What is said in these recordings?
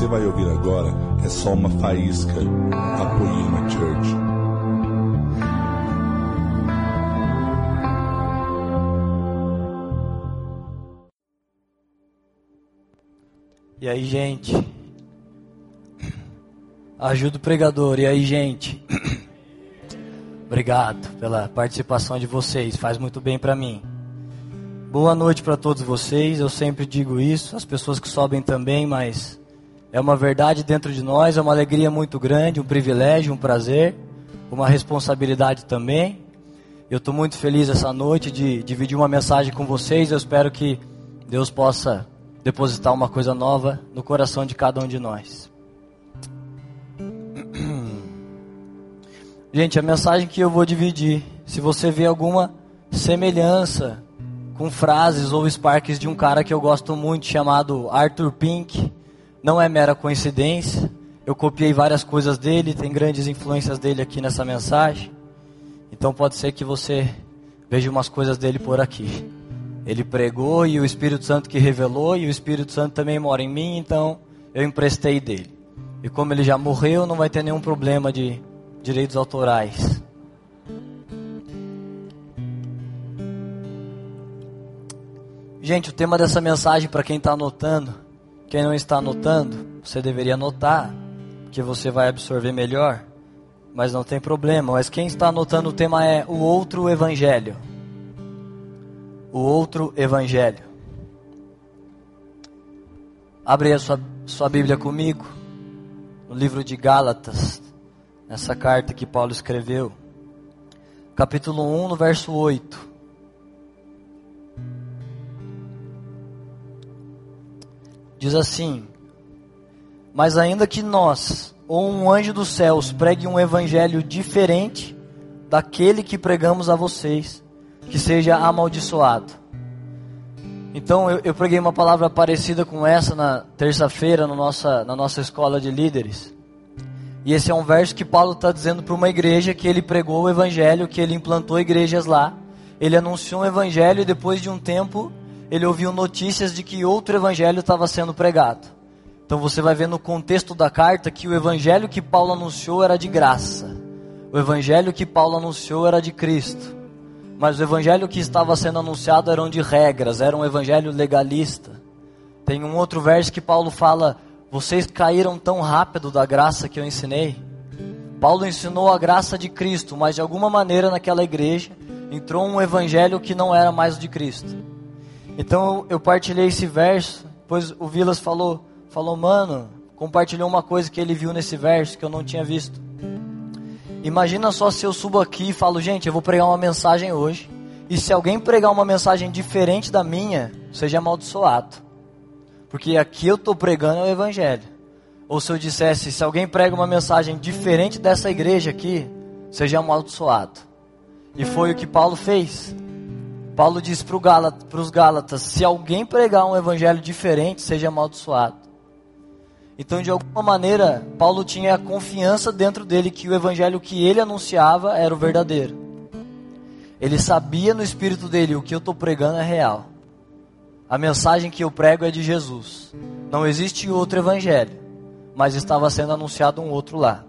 você vai ouvir agora é só uma faísca da Poema Church. E aí, gente? Ajuda o pregador. E aí, gente? Obrigado pela participação de vocês. Faz muito bem para mim. Boa noite para todos vocês. Eu sempre digo isso, as pessoas que sobem também, mas é uma verdade dentro de nós, é uma alegria muito grande, um privilégio, um prazer, uma responsabilidade também. Eu estou muito feliz essa noite de dividir uma mensagem com vocês. Eu espero que Deus possa depositar uma coisa nova no coração de cada um de nós. Gente, a mensagem que eu vou dividir, se você vê alguma semelhança com frases ou sparks de um cara que eu gosto muito chamado Arthur Pink. Não é mera coincidência. Eu copiei várias coisas dele, tem grandes influências dele aqui nessa mensagem. Então pode ser que você veja umas coisas dele por aqui. Ele pregou e o Espírito Santo que revelou, e o Espírito Santo também mora em mim, então eu emprestei dele. E como ele já morreu, não vai ter nenhum problema de direitos autorais. Gente, o tema dessa mensagem, para quem está anotando, quem não está anotando, você deveria anotar, que você vai absorver melhor, mas não tem problema. Mas quem está anotando o tema é o outro evangelho. O outro evangelho. Abre a sua, sua Bíblia comigo, no livro de Gálatas, nessa carta que Paulo escreveu, capítulo 1, no verso 8. Diz assim: Mas ainda que nós, ou um anjo dos céus, pregue um evangelho diferente daquele que pregamos a vocês, que seja amaldiçoado. Então eu, eu preguei uma palavra parecida com essa na terça-feira na nossa, na nossa escola de líderes. E esse é um verso que Paulo está dizendo para uma igreja que ele pregou o evangelho, que ele implantou igrejas lá. Ele anunciou um evangelho e depois de um tempo ele ouviu notícias de que outro evangelho estava sendo pregado. Então você vai ver no contexto da carta que o evangelho que Paulo anunciou era de graça. O evangelho que Paulo anunciou era de Cristo. Mas o evangelho que estava sendo anunciado eram de regras, era um evangelho legalista. Tem um outro verso que Paulo fala: Vocês caíram tão rápido da graça que eu ensinei. Paulo ensinou a graça de Cristo, mas de alguma maneira naquela igreja entrou um evangelho que não era mais o de Cristo. Então eu partilhei esse verso, pois o Vilas falou, falou, mano, compartilhou uma coisa que ele viu nesse verso que eu não tinha visto. Imagina só se eu subo aqui e falo, gente, eu vou pregar uma mensagem hoje. E se alguém pregar uma mensagem diferente da minha, seja amaldiçoado. Porque aqui eu estou pregando é o evangelho. Ou se eu dissesse, se alguém prega uma mensagem diferente dessa igreja aqui, seja amaldiçoado. E foi o que Paulo fez. Paulo diz para os Gálatas: se alguém pregar um evangelho diferente, seja amaldiçoado. Então, de alguma maneira, Paulo tinha a confiança dentro dele que o evangelho que ele anunciava era o verdadeiro. Ele sabia no espírito dele: o que eu estou pregando é real. A mensagem que eu prego é de Jesus. Não existe outro evangelho, mas estava sendo anunciado um outro lá.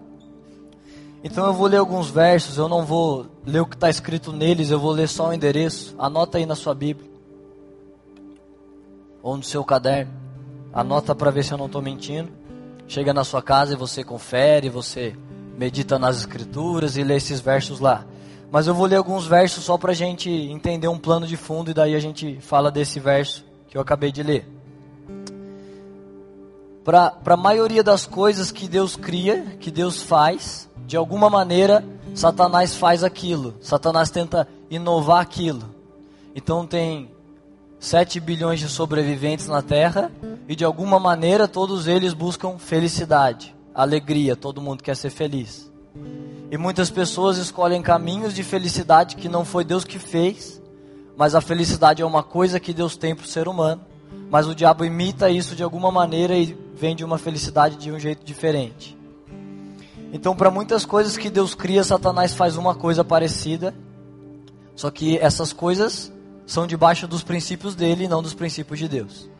Então eu vou ler alguns versos, eu não vou ler o que está escrito neles, eu vou ler só o endereço. Anota aí na sua Bíblia. Ou no seu caderno. Anota para ver se eu não estou mentindo. Chega na sua casa e você confere, você medita nas escrituras e lê esses versos lá. Mas eu vou ler alguns versos só para a gente entender um plano de fundo e daí a gente fala desse verso que eu acabei de ler. Para a maioria das coisas que Deus cria, que Deus faz, de alguma maneira, Satanás faz aquilo. Satanás tenta inovar aquilo. Então tem 7 bilhões de sobreviventes na Terra e de alguma maneira todos eles buscam felicidade, alegria, todo mundo quer ser feliz. E muitas pessoas escolhem caminhos de felicidade que não foi Deus que fez, mas a felicidade é uma coisa que Deus tem para o ser humano. Mas o diabo imita isso de alguma maneira e vende uma felicidade de um jeito diferente. Então, para muitas coisas que Deus cria, Satanás faz uma coisa parecida. Só que essas coisas são debaixo dos princípios dele e não dos princípios de Deus.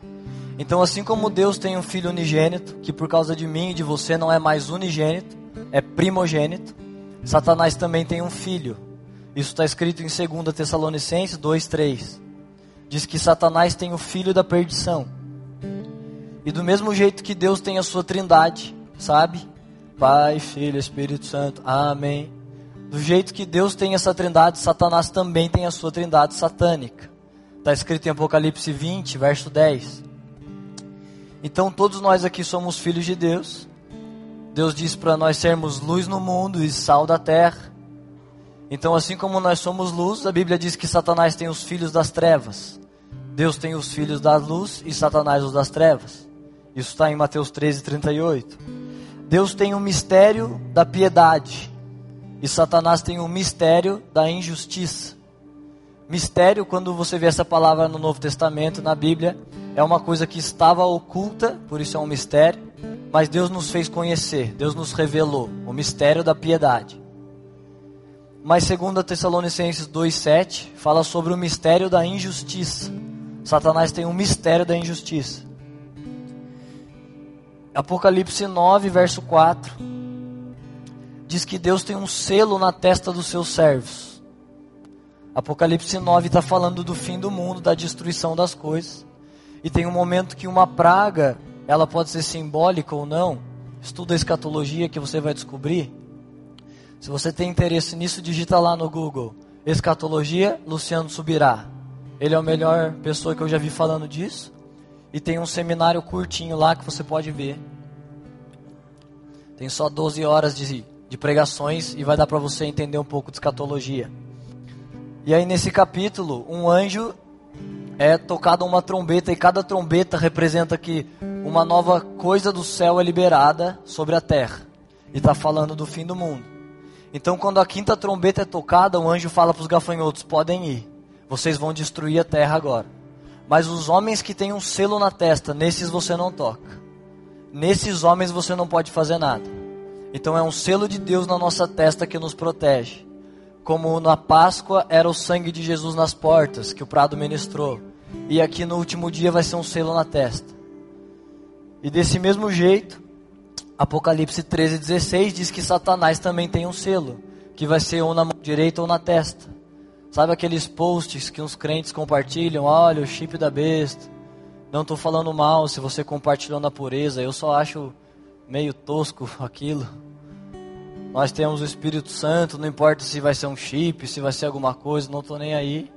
Então, assim como Deus tem um filho unigênito, que por causa de mim e de você não é mais unigênito, é primogênito, Satanás também tem um filho. Isso está escrito em 2 Tessalonicenses 2,3. Diz que Satanás tem o filho da perdição. E do mesmo jeito que Deus tem a sua trindade, sabe? Pai, Filho, Espírito Santo, Amém. Do jeito que Deus tem essa trindade, Satanás também tem a sua trindade satânica. Está escrito em Apocalipse 20, verso 10. Então todos nós aqui somos filhos de Deus. Deus diz para nós sermos luz no mundo e sal da terra. Então, assim como nós somos luz, a Bíblia diz que Satanás tem os filhos das trevas. Deus tem os filhos da luz e Satanás os das trevas. Isso está em Mateus 13, 38. Deus tem o um mistério da piedade e Satanás tem o um mistério da injustiça. Mistério, quando você vê essa palavra no Novo Testamento, na Bíblia, é uma coisa que estava oculta, por isso é um mistério, mas Deus nos fez conhecer, Deus nos revelou o mistério da piedade. Mas segundo Tessalonicenses 2:7 fala sobre o mistério da injustiça. Satanás tem um mistério da injustiça. Apocalipse 9, verso 4 diz que Deus tem um selo na testa dos seus servos. Apocalipse 9 está falando do fim do mundo, da destruição das coisas. E tem um momento que uma praga, ela pode ser simbólica ou não. Estuda a escatologia que você vai descobrir. Se você tem interesse nisso, digita lá no Google. Escatologia, Luciano Subirá. Ele é a melhor pessoa que eu já vi falando disso. E tem um seminário curtinho lá que você pode ver. Tem só 12 horas de, de pregações e vai dar para você entender um pouco de escatologia. E aí nesse capítulo, um anjo é tocada uma trombeta e cada trombeta representa que uma nova coisa do céu é liberada sobre a terra. E está falando do fim do mundo. Então, quando a quinta trombeta é tocada, o anjo fala para os gafanhotos: podem ir, vocês vão destruir a terra agora. Mas os homens que têm um selo na testa, nesses você não toca. Nesses homens você não pode fazer nada. Então, é um selo de Deus na nossa testa que nos protege como na Páscoa era o sangue de Jesus nas portas, que o Prado ministrou. E aqui no último dia vai ser um selo na testa. E desse mesmo jeito, Apocalipse 13, 16 diz que Satanás também tem um selo, que vai ser ou na mão direita ou na testa. Sabe aqueles posts que uns crentes compartilham? Olha, o chip da besta. Não estou falando mal se você compartilhou na pureza, eu só acho meio tosco aquilo. Nós temos o Espírito Santo, não importa se vai ser um chip, se vai ser alguma coisa, não estou nem aí.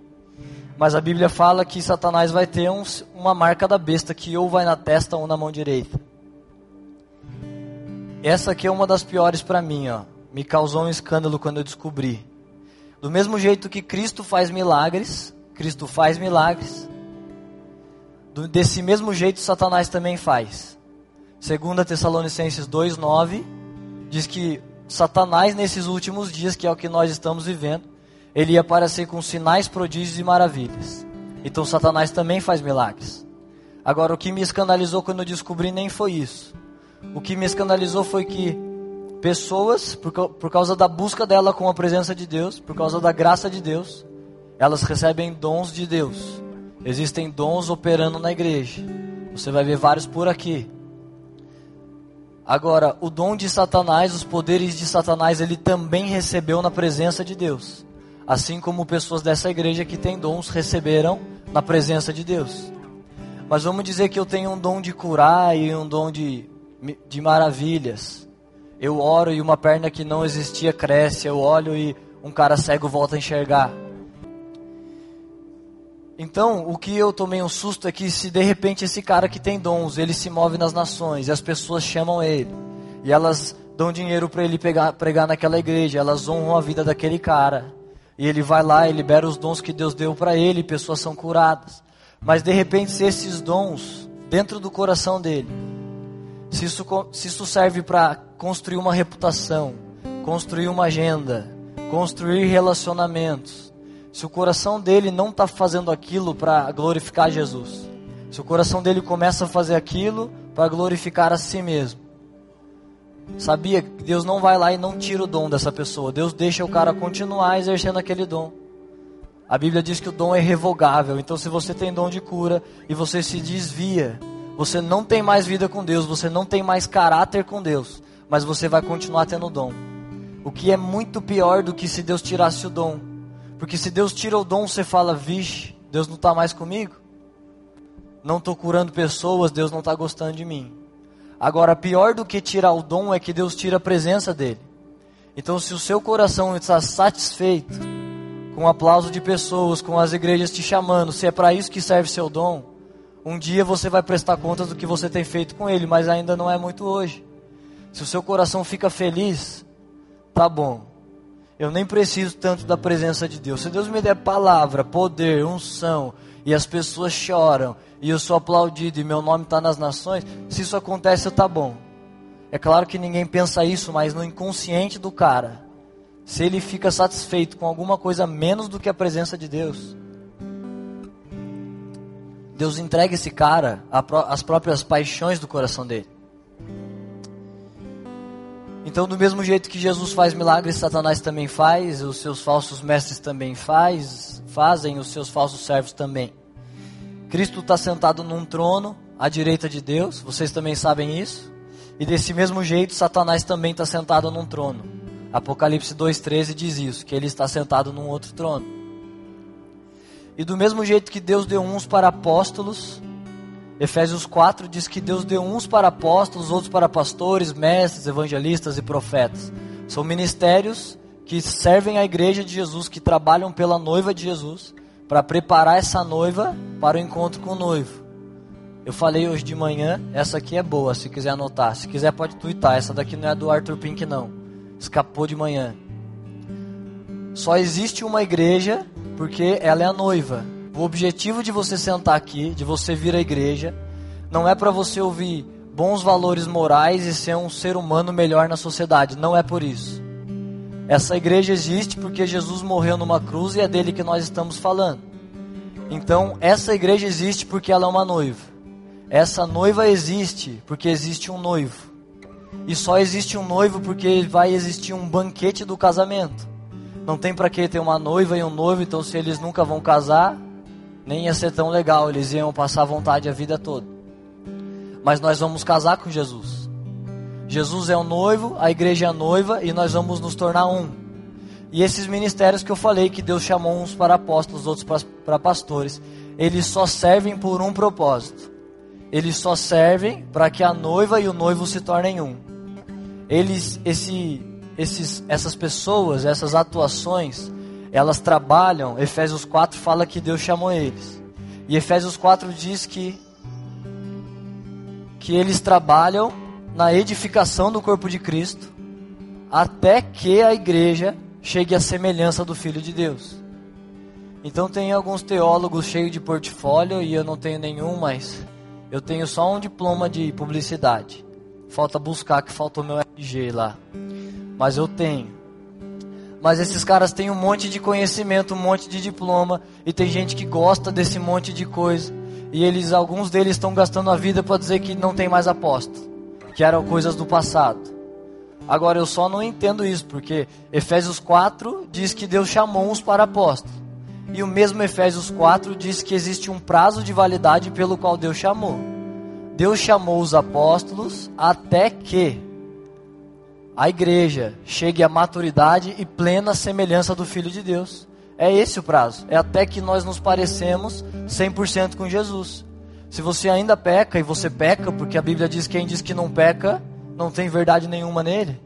Mas a Bíblia fala que Satanás vai ter um, uma marca da besta que ou vai na testa ou na mão direita. Essa aqui é uma das piores para mim, ó. Me causou um escândalo quando eu descobri. Do mesmo jeito que Cristo faz milagres, Cristo faz milagres. Do, desse mesmo jeito Satanás também faz. Segundo Tessalonicenses 2:9 diz que Satanás, nesses últimos dias, que é o que nós estamos vivendo, ele ia aparecer com sinais, prodígios e maravilhas. Então, Satanás também faz milagres. Agora, o que me escandalizou quando eu descobri nem foi isso. O que me escandalizou foi que pessoas, por, por causa da busca dela com a presença de Deus, por causa da graça de Deus, elas recebem dons de Deus. Existem dons operando na igreja. Você vai ver vários por aqui. Agora, o dom de Satanás, os poderes de Satanás, ele também recebeu na presença de Deus. Assim como pessoas dessa igreja que têm dons receberam na presença de Deus. Mas vamos dizer que eu tenho um dom de curar e um dom de, de maravilhas. Eu oro e uma perna que não existia cresce. Eu olho e um cara cego volta a enxergar. Então, o que eu tomei um susto é que se de repente esse cara que tem dons, ele se move nas nações e as pessoas chamam ele e elas dão dinheiro para ele pegar, pregar naquela igreja, elas honram a vida daquele cara. E ele vai lá e libera os dons que Deus deu para ele, pessoas são curadas. Mas de repente, se esses dons dentro do coração dele, se isso, se isso serve para construir uma reputação, construir uma agenda, construir relacionamentos, se o coração dele não está fazendo aquilo para glorificar Jesus, se o coração dele começa a fazer aquilo para glorificar a si mesmo, sabia que Deus não vai lá e não tira o dom dessa pessoa, Deus deixa o cara continuar exercendo aquele dom. A Bíblia diz que o dom é revogável, então se você tem dom de cura e você se desvia Você não tem mais vida com Deus, você não tem mais caráter com Deus, mas você vai continuar tendo dom. O que é muito pior do que se Deus tirasse o dom. Porque se Deus tira o dom, você fala, vixe, Deus não está mais comigo. Não estou curando pessoas, Deus não está gostando de mim. Agora, pior do que tirar o dom é que Deus tira a presença dele. Então, se o seu coração está satisfeito com o aplauso de pessoas, com as igrejas te chamando, se é para isso que serve seu dom, um dia você vai prestar contas do que você tem feito com ele, mas ainda não é muito hoje. Se o seu coração fica feliz, tá bom. Eu nem preciso tanto da presença de Deus. Se Deus me der palavra, poder, unção, e as pessoas choram, e eu sou aplaudido, e meu nome está nas nações, se isso acontece, tá bom. É claro que ninguém pensa isso, mas no inconsciente do cara, se ele fica satisfeito com alguma coisa menos do que a presença de Deus, Deus entrega esse cara às próprias paixões do coração dele. Então, do mesmo jeito que Jesus faz milagres, Satanás também faz, os seus falsos mestres também faz, fazem, os seus falsos servos também. Cristo está sentado num trono à direita de Deus, vocês também sabem isso. E desse mesmo jeito, Satanás também está sentado num trono. Apocalipse 2,13 diz isso, que ele está sentado num outro trono. E do mesmo jeito que Deus deu uns para apóstolos, Efésios 4 diz que Deus deu uns para apóstolos, outros para pastores, mestres, evangelistas e profetas. São ministérios que servem a igreja de Jesus, que trabalham pela noiva de Jesus, para preparar essa noiva para o encontro com o noivo. Eu falei hoje de manhã, essa aqui é boa, se quiser anotar. Se quiser pode twittar, essa daqui não é do Arthur Pink não. Escapou de manhã. Só existe uma igreja porque ela é a noiva. O objetivo de você sentar aqui, de você vir à igreja, não é para você ouvir bons valores morais e ser um ser humano melhor na sociedade. Não é por isso. Essa igreja existe porque Jesus morreu numa cruz e é dele que nós estamos falando. Então, essa igreja existe porque ela é uma noiva. Essa noiva existe porque existe um noivo. E só existe um noivo porque vai existir um banquete do casamento. Não tem para que ter uma noiva e um noivo, então se eles nunca vão casar, nem ia ser tão legal, eles iam passar vontade a vida toda. Mas nós vamos casar com Jesus. Jesus é o noivo, a igreja é a noiva e nós vamos nos tornar um. E esses ministérios que eu falei, que Deus chamou uns para apóstolos, outros para pastores, eles só servem por um propósito eles só servem para que a noiva e o noivo se tornem um. Eles, esse, esses, essas pessoas, essas atuações, elas trabalham. Efésios 4 fala que Deus chamou eles. E Efésios 4 diz que que eles trabalham na edificação do corpo de Cristo até que a igreja chegue à semelhança do Filho de Deus. Então tem alguns teólogos cheios de portfólio e eu não tenho nenhum, mas eu tenho só um diploma de publicidade. Falta buscar que faltou meu RG lá. Mas eu tenho. Mas esses caras têm um monte de conhecimento, um monte de diploma e tem gente que gosta desse monte de coisa. E eles, alguns deles estão gastando a vida para dizer que não tem mais aposta, que eram coisas do passado. Agora eu só não entendo isso, porque Efésios 4 diz que Deus chamou uns para apostas. E o mesmo Efésios 4 diz que existe um prazo de validade pelo qual Deus chamou. Deus chamou os apóstolos até que a igreja chegue à maturidade e plena semelhança do Filho de Deus. É esse o prazo. É até que nós nos parecemos 100% com Jesus. Se você ainda peca, e você peca, porque a Bíblia diz que quem diz que não peca, não tem verdade nenhuma nele.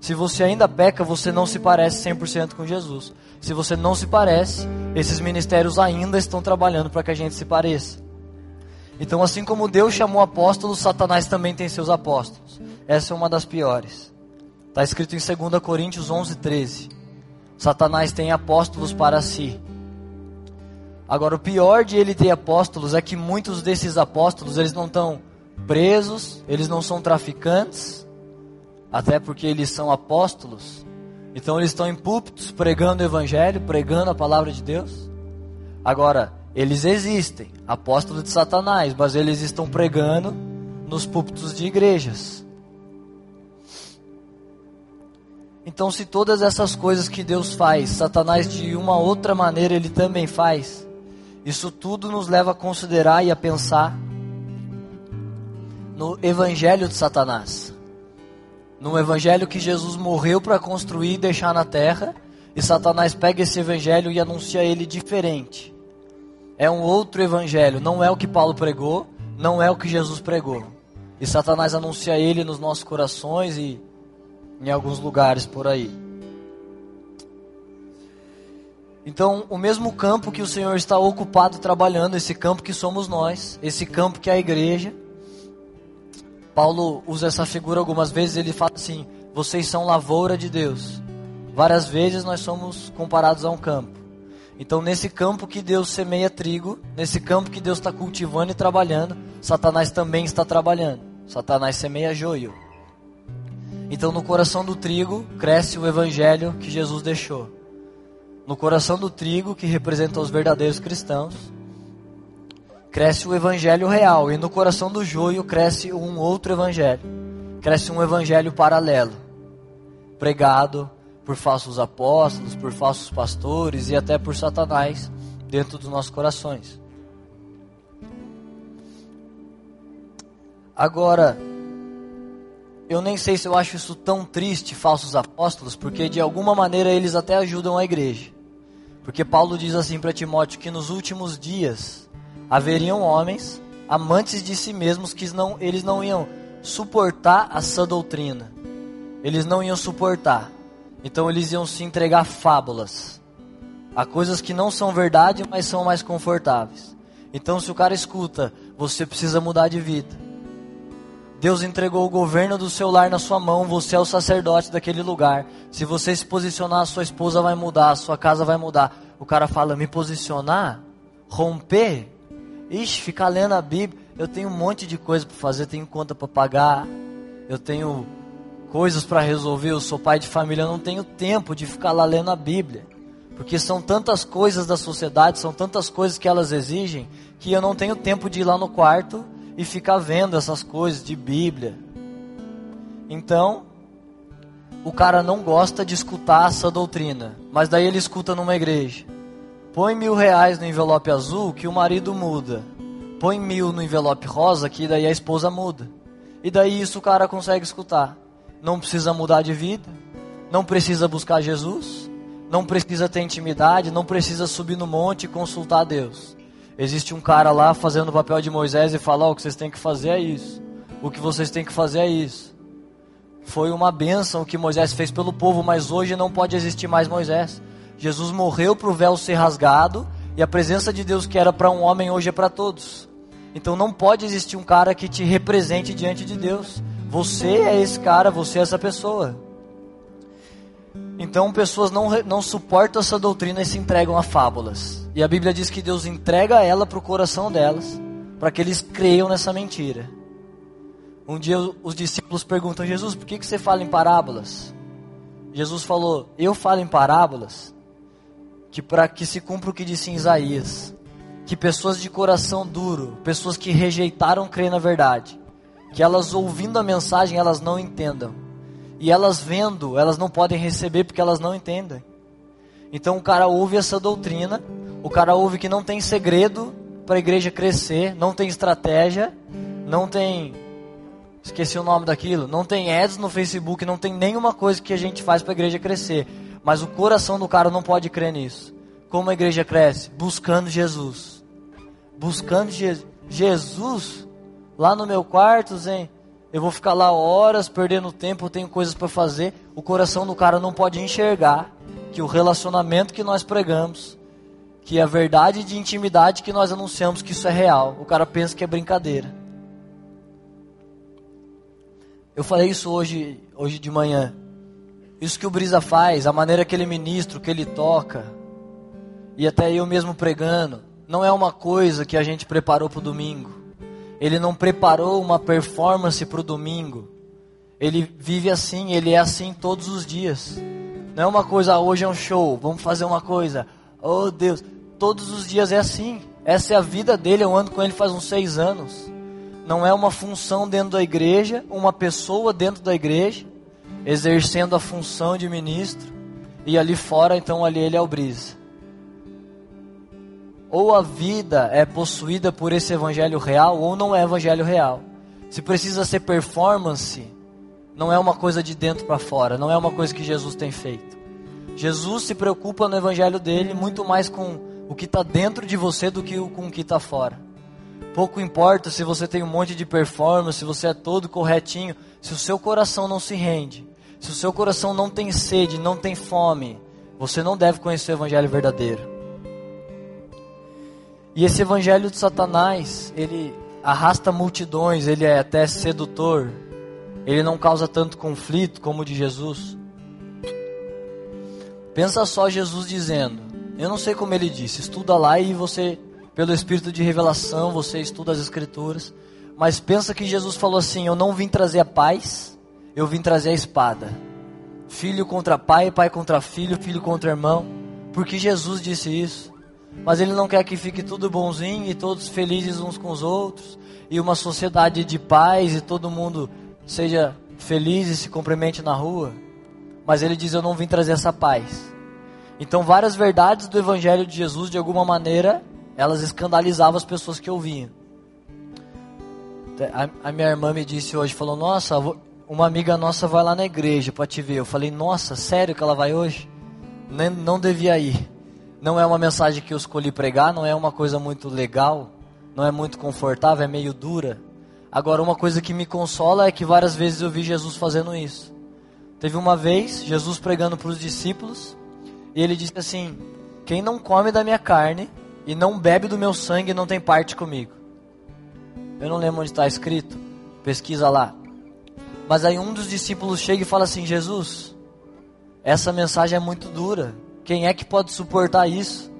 Se você ainda peca, você não se parece 100% com Jesus. Se você não se parece, esses ministérios ainda estão trabalhando para que a gente se pareça. Então, assim como Deus chamou apóstolos, Satanás também tem seus apóstolos. Essa é uma das piores. Está escrito em 2 Coríntios 11, 13. Satanás tem apóstolos para si. Agora, o pior de ele ter apóstolos é que muitos desses apóstolos, eles não estão presos, eles não são traficantes, até porque eles são apóstolos. Então eles estão em púlpitos pregando o evangelho, pregando a palavra de Deus. Agora, eles existem, apóstolos de Satanás, mas eles estão pregando nos púlpitos de igrejas. Então, se todas essas coisas que Deus faz, Satanás de uma outra maneira ele também faz, isso tudo nos leva a considerar e a pensar no evangelho de Satanás. No evangelho que Jesus morreu para construir e deixar na terra, e Satanás pega esse evangelho e anuncia ele diferente. É um outro evangelho, não é o que Paulo pregou, não é o que Jesus pregou. E Satanás anuncia ele nos nossos corações e em alguns lugares por aí. Então, o mesmo campo que o Senhor está ocupado trabalhando, esse campo que somos nós, esse campo que é a igreja. Paulo usa essa figura algumas vezes, ele fala assim: vocês são lavoura de Deus. Várias vezes nós somos comparados a um campo. Então, nesse campo que Deus semeia trigo, nesse campo que Deus está cultivando e trabalhando, Satanás também está trabalhando. Satanás semeia joio. Então, no coração do trigo cresce o evangelho que Jesus deixou. No coração do trigo, que representa os verdadeiros cristãos, cresce o evangelho real. E no coração do joio cresce um outro evangelho. Cresce um evangelho paralelo, pregado por falsos apóstolos, por falsos pastores e até por Satanás dentro dos nossos corações. Agora, eu nem sei se eu acho isso tão triste, falsos apóstolos, porque de alguma maneira eles até ajudam a igreja. Porque Paulo diz assim para Timóteo que nos últimos dias haveriam homens amantes de si mesmos que não, eles não iam suportar a sã doutrina. Eles não iam suportar. Então eles iam se entregar fábulas. A coisas que não são verdade, mas são mais confortáveis. Então se o cara escuta, você precisa mudar de vida Deus entregou o governo do seu lar na sua mão, você é o sacerdote daquele lugar. Se você se posicionar, sua esposa vai mudar, sua casa vai mudar. O cara fala: me posicionar? Romper? Ixi, ficar lendo a Bíblia. Eu tenho um monte de coisa para fazer, tenho conta para pagar, eu tenho coisas para resolver. Eu sou pai de família, eu não tenho tempo de ficar lá lendo a Bíblia. Porque são tantas coisas da sociedade, são tantas coisas que elas exigem, que eu não tenho tempo de ir lá no quarto e ficar vendo essas coisas de Bíblia. Então, o cara não gosta de escutar essa doutrina, mas daí ele escuta numa igreja. Põe mil reais no envelope azul que o marido muda. Põe mil no envelope rosa que daí a esposa muda. E daí isso o cara consegue escutar. Não precisa mudar de vida, não precisa buscar Jesus, não precisa ter intimidade, não precisa subir no monte e consultar Deus. Existe um cara lá fazendo o papel de Moisés e fala: oh, o que vocês têm que fazer é isso. O que vocês têm que fazer é isso. Foi uma bênção que Moisés fez pelo povo, mas hoje não pode existir mais Moisés. Jesus morreu para o véu ser rasgado e a presença de Deus que era para um homem hoje é para todos. Então não pode existir um cara que te represente diante de Deus. Você é esse cara, você é essa pessoa. Então pessoas não, não suportam essa doutrina e se entregam a fábulas. E a Bíblia diz que Deus entrega ela para o coração delas, para que eles creiam nessa mentira. Um dia os discípulos perguntam: Jesus, por que, que você fala em parábolas? Jesus falou: Eu falo em parábolas que para que se cumpra o que disse em Isaías, que pessoas de coração duro, pessoas que rejeitaram crer na verdade, que elas ouvindo a mensagem elas não entendam e elas vendo, elas não podem receber porque elas não entendem. Então o cara ouve essa doutrina, o cara ouve que não tem segredo para a igreja crescer, não tem estratégia, não tem esqueci o nome daquilo, não tem ads no Facebook, não tem nenhuma coisa que a gente faz para a igreja crescer. Mas o coração do cara não pode crer nisso. Como a igreja cresce? Buscando Jesus. Buscando Je Jesus lá no meu quarto, Zen eu vou ficar lá horas perdendo tempo, eu tenho coisas para fazer. O coração do cara não pode enxergar que o relacionamento que nós pregamos, que a verdade de intimidade que nós anunciamos, que isso é real. O cara pensa que é brincadeira. Eu falei isso hoje, hoje de manhã. Isso que o Brisa faz, a maneira que ele ministra, que ele toca, e até eu mesmo pregando, não é uma coisa que a gente preparou para o domingo. Ele não preparou uma performance para o domingo. Ele vive assim, ele é assim todos os dias. Não é uma coisa, ah, hoje é um show, vamos fazer uma coisa. Oh Deus, todos os dias é assim. Essa é a vida dele, eu ando com ele faz uns seis anos. Não é uma função dentro da igreja, uma pessoa dentro da igreja, exercendo a função de ministro. E ali fora, então ali ele é o brisa ou a vida é possuída por esse evangelho real ou não é evangelho real. Se precisa ser performance, não é uma coisa de dentro para fora, não é uma coisa que Jesus tem feito. Jesus se preocupa no evangelho dele muito mais com o que está dentro de você do que com o que está fora. Pouco importa se você tem um monte de performance, se você é todo corretinho, se o seu coração não se rende, se o seu coração não tem sede, não tem fome, você não deve conhecer o evangelho verdadeiro. E esse evangelho de Satanás, ele arrasta multidões, ele é até sedutor, ele não causa tanto conflito como o de Jesus. Pensa só Jesus dizendo, eu não sei como ele disse, estuda lá e você, pelo espírito de revelação, você estuda as escrituras, mas pensa que Jesus falou assim: Eu não vim trazer a paz, eu vim trazer a espada. Filho contra pai, pai contra filho, filho contra irmão. Porque Jesus disse isso. Mas ele não quer que fique tudo bonzinho e todos felizes uns com os outros, e uma sociedade de paz e todo mundo seja feliz e se cumprimente na rua. Mas ele diz: Eu não vim trazer essa paz. Então, várias verdades do Evangelho de Jesus, de alguma maneira, elas escandalizavam as pessoas que ouviam. A, a minha irmã me disse hoje: falou, Nossa, uma amiga nossa vai lá na igreja para te ver. Eu falei: Nossa, sério que ela vai hoje? Nem, não devia ir. Não é uma mensagem que eu escolhi pregar, não é uma coisa muito legal, não é muito confortável, é meio dura. Agora, uma coisa que me consola é que várias vezes eu vi Jesus fazendo isso. Teve uma vez, Jesus pregando para os discípulos, e ele disse assim: Quem não come da minha carne e não bebe do meu sangue não tem parte comigo. Eu não lembro onde está escrito, pesquisa lá. Mas aí um dos discípulos chega e fala assim: Jesus, essa mensagem é muito dura. Quem é que pode suportar isso?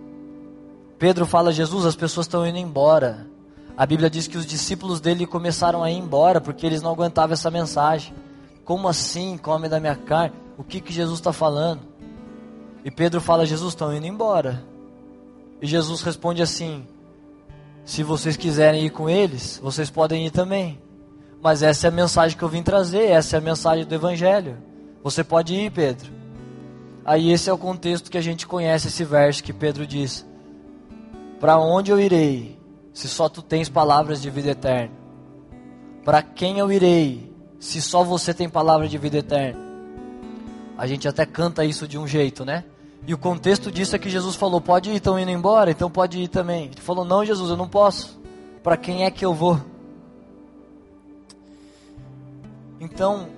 Pedro fala: Jesus, as pessoas estão indo embora. A Bíblia diz que os discípulos dele começaram a ir embora porque eles não aguentavam essa mensagem. Como assim, come da minha carne? O que, que Jesus está falando? E Pedro fala: Jesus, estão indo embora. E Jesus responde assim: Se vocês quiserem ir com eles, vocês podem ir também. Mas essa é a mensagem que eu vim trazer, essa é a mensagem do Evangelho. Você pode ir, Pedro. Aí esse é o contexto que a gente conhece esse verso que Pedro diz: Para onde eu irei? se só tu tens palavras de vida eterna? Para quem eu irei, se só você tem palavra de vida eterna? A gente até canta isso de um jeito, né? E o contexto disso é que Jesus falou: pode ir, estão indo embora, então pode ir também. Ele falou: não, Jesus, eu não posso. Para quem é que eu vou? Então,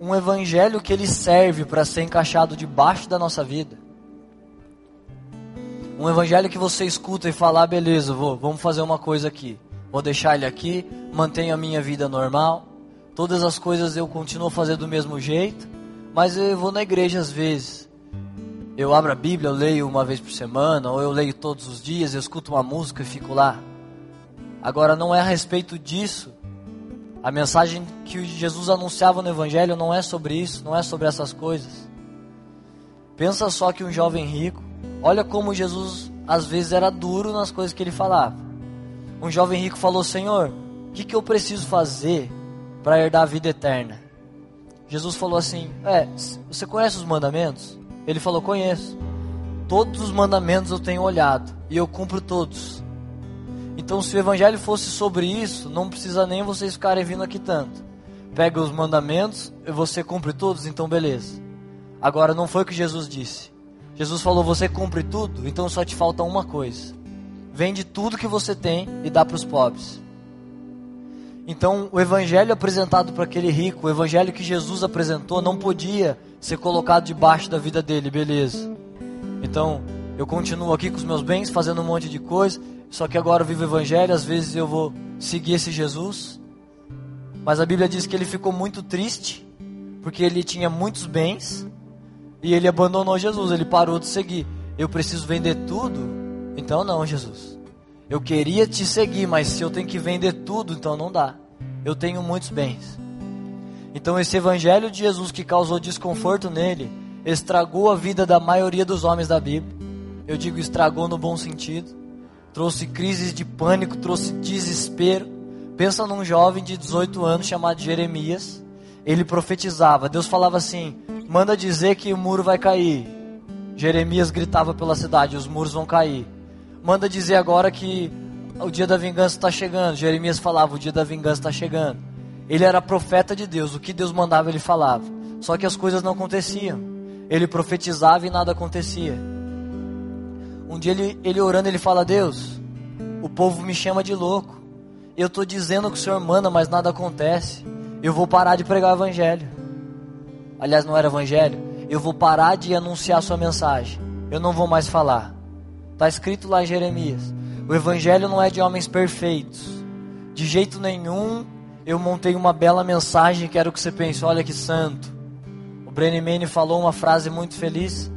um evangelho que ele serve para ser encaixado debaixo da nossa vida um evangelho que você escuta e fala, ah, beleza, vou, vamos fazer uma coisa aqui. Vou deixar ele aqui, mantenho a minha vida normal. Todas as coisas eu continuo fazer do mesmo jeito, mas eu vou na igreja às vezes. Eu abro a Bíblia, eu leio uma vez por semana, ou eu leio todos os dias, eu escuto uma música e fico lá. Agora, não é a respeito disso. A mensagem que Jesus anunciava no Evangelho não é sobre isso, não é sobre essas coisas. Pensa só que um jovem rico Olha como Jesus às vezes era duro nas coisas que ele falava. Um jovem rico falou: Senhor, o que, que eu preciso fazer para herdar a vida eterna? Jesus falou assim: É, você conhece os mandamentos? Ele falou: Conheço. Todos os mandamentos eu tenho olhado e eu cumpro todos. Então, se o evangelho fosse sobre isso, não precisa nem vocês ficarem vindo aqui tanto. Pega os mandamentos e você cumpre todos, então beleza. Agora, não foi o que Jesus disse. Jesus falou: Você cumpre tudo, então só te falta uma coisa. Vende tudo que você tem e dá para os pobres. Então, o evangelho apresentado para aquele rico, o evangelho que Jesus apresentou, não podia ser colocado debaixo da vida dele, beleza. Então, eu continuo aqui com os meus bens, fazendo um monte de coisa, só que agora eu vivo o evangelho, às vezes eu vou seguir esse Jesus. Mas a Bíblia diz que ele ficou muito triste, porque ele tinha muitos bens, e ele abandonou Jesus, ele parou de seguir. Eu preciso vender tudo? Então não, Jesus. Eu queria te seguir, mas se eu tenho que vender tudo, então não dá. Eu tenho muitos bens. Então esse evangelho de Jesus que causou desconforto nele, estragou a vida da maioria dos homens da Bíblia. Eu digo estragou no bom sentido. Trouxe crises de pânico, trouxe desespero. Pensa num jovem de 18 anos chamado Jeremias. Ele profetizava. Deus falava assim: manda dizer que o muro vai cair. Jeremias gritava pela cidade: os muros vão cair. Manda dizer agora que o dia da vingança está chegando. Jeremias falava: o dia da vingança está chegando. Ele era profeta de Deus, o que Deus mandava ele falava. Só que as coisas não aconteciam. Ele profetizava e nada acontecia. Um dia ele, ele orando, ele fala: Deus, o povo me chama de louco. Eu estou dizendo que o Senhor manda, mas nada acontece. Eu vou parar de pregar o Evangelho. Aliás, não era Evangelho. Eu vou parar de anunciar a sua mensagem. Eu não vou mais falar. Está escrito lá em Jeremias. O Evangelho não é de homens perfeitos. De jeito nenhum eu montei uma bela mensagem. Quero que você pense: olha que santo. O Brenny Manning falou uma frase muito feliz.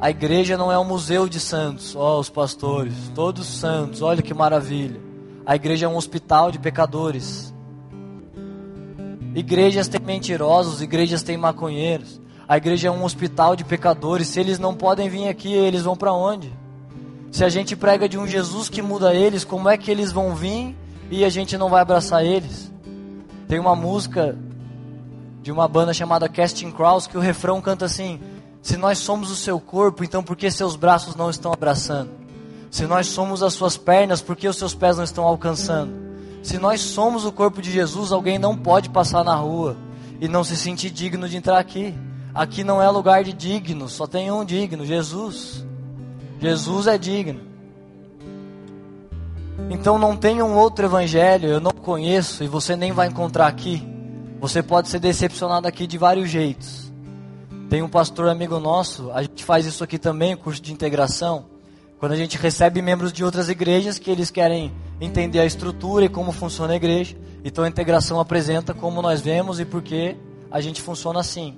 A igreja não é um museu de santos, ó, oh, os pastores, todos santos, olha que maravilha. A igreja é um hospital de pecadores. Igrejas têm mentirosos, igrejas têm maconheiros. A igreja é um hospital de pecadores. Se eles não podem vir aqui, eles vão para onde? Se a gente prega de um Jesus que muda eles, como é que eles vão vir e a gente não vai abraçar eles? Tem uma música de uma banda chamada Casting Crowns que o refrão canta assim: se nós somos o seu corpo, então por que seus braços não estão abraçando? Se nós somos as suas pernas, por que os seus pés não estão alcançando? Se nós somos o corpo de Jesus, alguém não pode passar na rua e não se sentir digno de entrar aqui. Aqui não é lugar de digno, só tem um digno, Jesus. Jesus é digno. Então não tem um outro evangelho, eu não conheço e você nem vai encontrar aqui. Você pode ser decepcionado aqui de vários jeitos. Tem um pastor amigo nosso, a gente faz isso aqui também, curso de integração. Quando a gente recebe membros de outras igrejas que eles querem entender a estrutura e como funciona a igreja, então a integração apresenta como nós vemos e por que a gente funciona assim.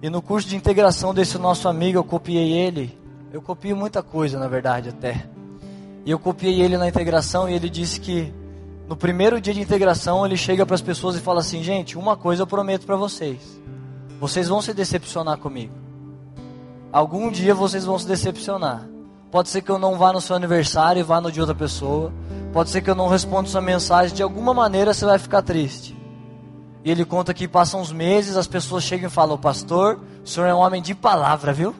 E no curso de integração desse nosso amigo, eu copiei ele. Eu copio muita coisa, na verdade, até. E eu copiei ele na integração e ele disse que no primeiro dia de integração ele chega para as pessoas e fala assim: gente, uma coisa eu prometo para vocês. Vocês vão se decepcionar comigo. Algum dia vocês vão se decepcionar. Pode ser que eu não vá no seu aniversário e vá no de outra pessoa. Pode ser que eu não responda sua mensagem. De alguma maneira você vai ficar triste. E ele conta que passam uns meses, as pessoas chegam e falam: Pastor, o senhor é um homem de palavra, viu?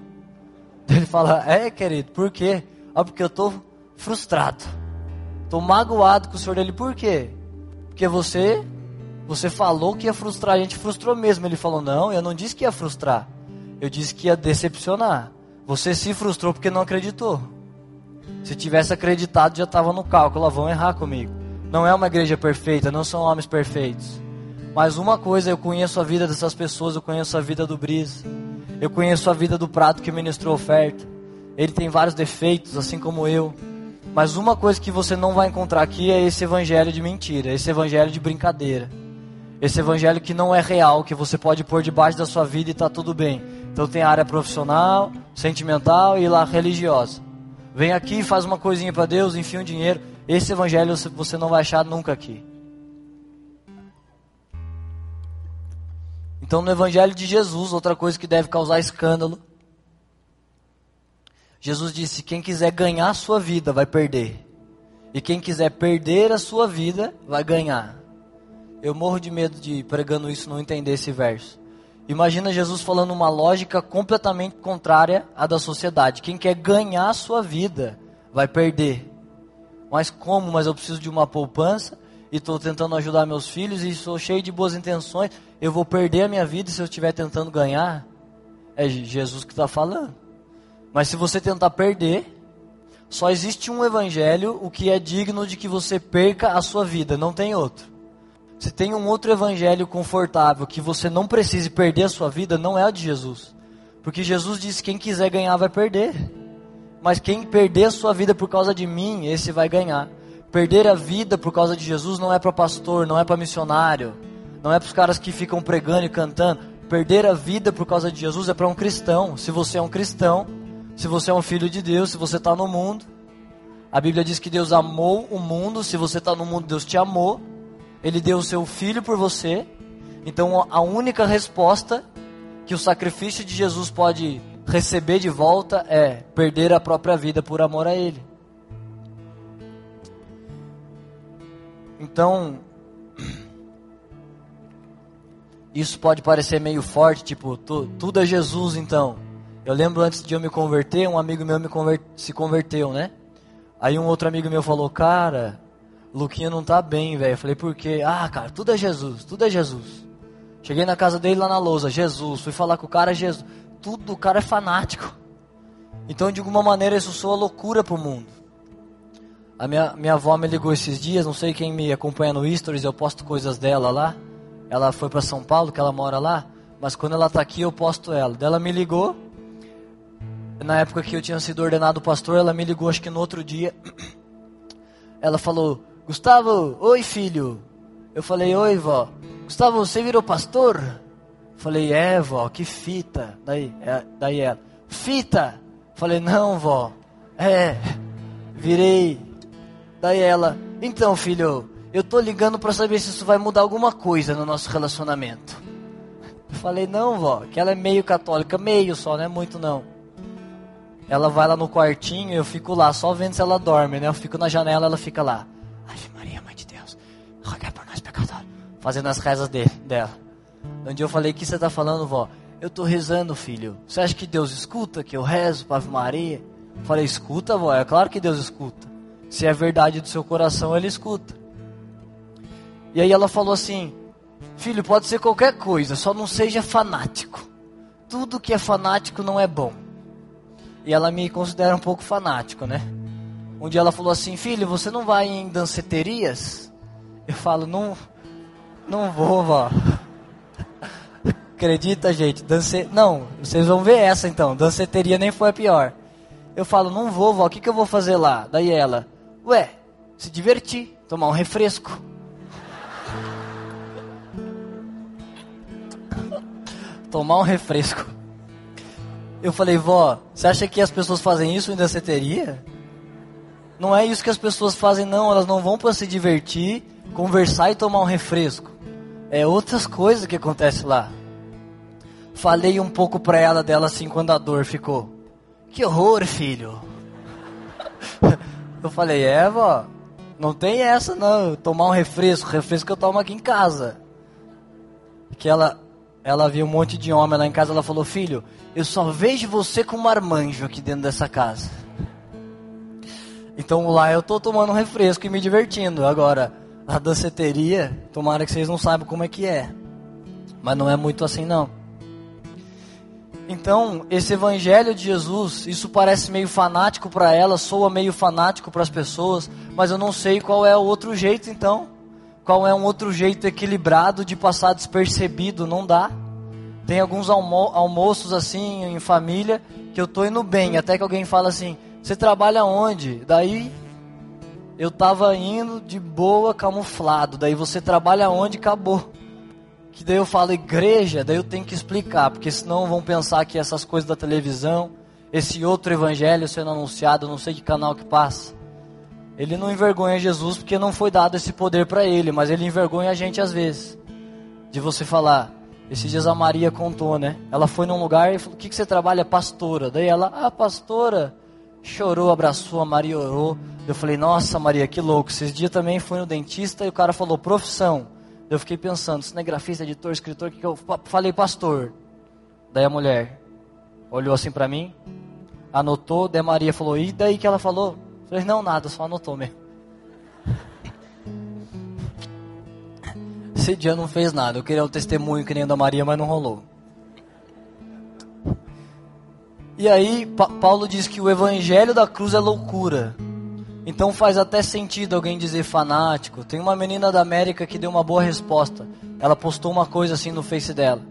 Ele fala: É, querido, por quê? Ah, porque eu estou frustrado. Estou magoado com o senhor dele. Por quê? Porque você você falou que ia frustrar, a gente frustrou mesmo. Ele falou: Não, eu não disse que ia frustrar. Eu disse que ia decepcionar. Você se frustrou porque não acreditou. Se tivesse acreditado, já estava no cálculo. Vão errar comigo. Não é uma igreja perfeita, não são homens perfeitos. Mas uma coisa, eu conheço a vida dessas pessoas, eu conheço a vida do Brisa. Eu conheço a vida do prato que ministrou oferta. Ele tem vários defeitos, assim como eu. Mas uma coisa que você não vai encontrar aqui é esse evangelho de mentira, esse evangelho de brincadeira. Esse evangelho que não é real, que você pode pôr debaixo da sua vida e está tudo bem. Então tem a área profissional, sentimental e lá religiosa. Vem aqui, faz uma coisinha para Deus, enfia um dinheiro. Esse evangelho você não vai achar nunca aqui. Então no evangelho de Jesus, outra coisa que deve causar escândalo. Jesus disse: quem quiser ganhar a sua vida vai perder. E quem quiser perder a sua vida vai ganhar. Eu morro de medo de pregando isso não entender esse verso. Imagina Jesus falando uma lógica completamente contrária à da sociedade. Quem quer ganhar a sua vida vai perder. Mas como? Mas eu preciso de uma poupança e estou tentando ajudar meus filhos e sou cheio de boas intenções. Eu vou perder a minha vida se eu estiver tentando ganhar? É Jesus que está falando. Mas se você tentar perder, só existe um evangelho o que é digno de que você perca a sua vida, não tem outro. Se tem um outro evangelho confortável que você não precise perder a sua vida, não é o de Jesus. Porque Jesus disse: quem quiser ganhar vai perder. Mas quem perder a sua vida por causa de mim, esse vai ganhar. Perder a vida por causa de Jesus não é para pastor, não é para missionário, não é para os caras que ficam pregando e cantando. Perder a vida por causa de Jesus é para um cristão. Se você é um cristão, se você é um filho de Deus, se você está no mundo, a Bíblia diz que Deus amou o mundo. Se você está no mundo, Deus te amou. Ele deu o seu filho por você. Então a única resposta que o sacrifício de Jesus pode receber de volta é perder a própria vida por amor a Ele. Então, isso pode parecer meio forte, tipo, tu, tudo é Jesus então. Eu lembro antes de eu me converter, um amigo meu me se converteu, né? Aí um outro amigo meu falou, cara, Luquinha não tá bem, velho. Eu falei, por quê? Ah, cara, tudo é Jesus, tudo é Jesus. Cheguei na casa dele lá na lousa, Jesus. Fui falar com o cara, Jesus. Tudo, o cara é fanático. Então, de alguma maneira, isso soa loucura pro mundo. A minha, minha avó me ligou esses dias, não sei quem me acompanha no Stories, eu posto coisas dela lá. Ela foi para São Paulo, que ela mora lá, mas quando ela tá aqui eu posto ela. Ela me ligou, na época que eu tinha sido ordenado pastor, ela me ligou, acho que no outro dia. Ela falou: Gustavo, oi filho. Eu falei: Oi, vó. Gustavo, você virou pastor? Falei: É, vó, que fita. Daí, é, daí ela: Fita? Falei: Não, vó. É, virei. Daí ela: Então, filho, eu tô ligando para saber se isso vai mudar alguma coisa no nosso relacionamento. Eu falei: Não, vó, que ela é meio católica, meio só, não é muito não. Ela vai lá no quartinho eu fico lá, só vendo se ela dorme, né? Eu fico na janela, ela fica lá. Ave Maria, Mãe de Deus, rogai por nós pecadores. Fazendo as rezas de, dela. Um dia eu falei, o que você está falando, vó? Eu estou rezando, filho. Você acha que Deus escuta que eu rezo para Ave Maria? Eu falei, escuta, vó, é claro que Deus escuta. Se é verdade do seu coração, Ele escuta. E aí ela falou assim, filho, pode ser qualquer coisa, só não seja fanático. Tudo que é fanático não é bom. E ela me considera um pouco fanático, né? Um dia ela falou assim: Filho, você não vai em danceterias? Eu falo: Não, não vou, vó. Acredita, gente? Dance... Não, vocês vão ver essa então. Danceteria nem foi a pior. Eu falo: Não vou, vó. O que, que eu vou fazer lá? Daí ela: Ué, se divertir, tomar um refresco. Tomar um refresco. Eu falei, vó, você acha que as pessoas fazem isso em danceteria? Não é isso que as pessoas fazem, não. Elas não vão para se divertir, conversar e tomar um refresco. É outras coisas que acontecem lá. Falei um pouco para ela dela assim quando a dor ficou. Que horror, filho. Eu falei, é, vó, não tem essa não. Tomar um refresco, refresco que eu tomo aqui em casa. Que ela, ela viu um monte de homem lá em casa, ela falou, filho, eu só vejo você com um marmanjo aqui dentro dessa casa. Então lá eu tô tomando um refresco e me divertindo. Agora, a danceteria, tomara que vocês não saibam como é que é. Mas não é muito assim não. Então, esse evangelho de Jesus, isso parece meio fanático para ela, soa meio fanático para as pessoas, mas eu não sei qual é o outro jeito então. Qual é um outro jeito equilibrado de passar despercebido? Não dá. Tem alguns almo almoços assim em família que eu tô indo bem, até que alguém fala assim: "Você trabalha onde?" Daí eu tava indo de boa, camuflado. Daí você trabalha onde? Acabou. Que daí eu falo igreja, daí eu tenho que explicar, porque senão vão pensar que essas coisas da televisão, esse outro evangelho sendo anunciado, não sei que canal que passa. Ele não envergonha Jesus porque não foi dado esse poder para ele, mas ele envergonha a gente às vezes. De você falar, esses dias a Maria contou, né? Ela foi num lugar e falou: O que, que você trabalha? Pastora. Daí ela, ah, pastora. Chorou, abraçou, a Maria orou. Eu falei: Nossa, Maria, que louco. Esses dias também fui no dentista e o cara falou: Profissão. Eu fiquei pensando: cinegrafista, editor, escritor, que, que eu falei? Pastor. Daí a mulher olhou assim para mim, anotou. Daí a Maria falou: E daí que ela falou? Falei, não, nada, só anotou mesmo. Esse dia não fez nada. Eu queria um testemunho que nem o da Maria, mas não rolou. E aí, pa Paulo diz que o evangelho da cruz é loucura. Então faz até sentido alguém dizer fanático. Tem uma menina da América que deu uma boa resposta. Ela postou uma coisa assim no Face dela.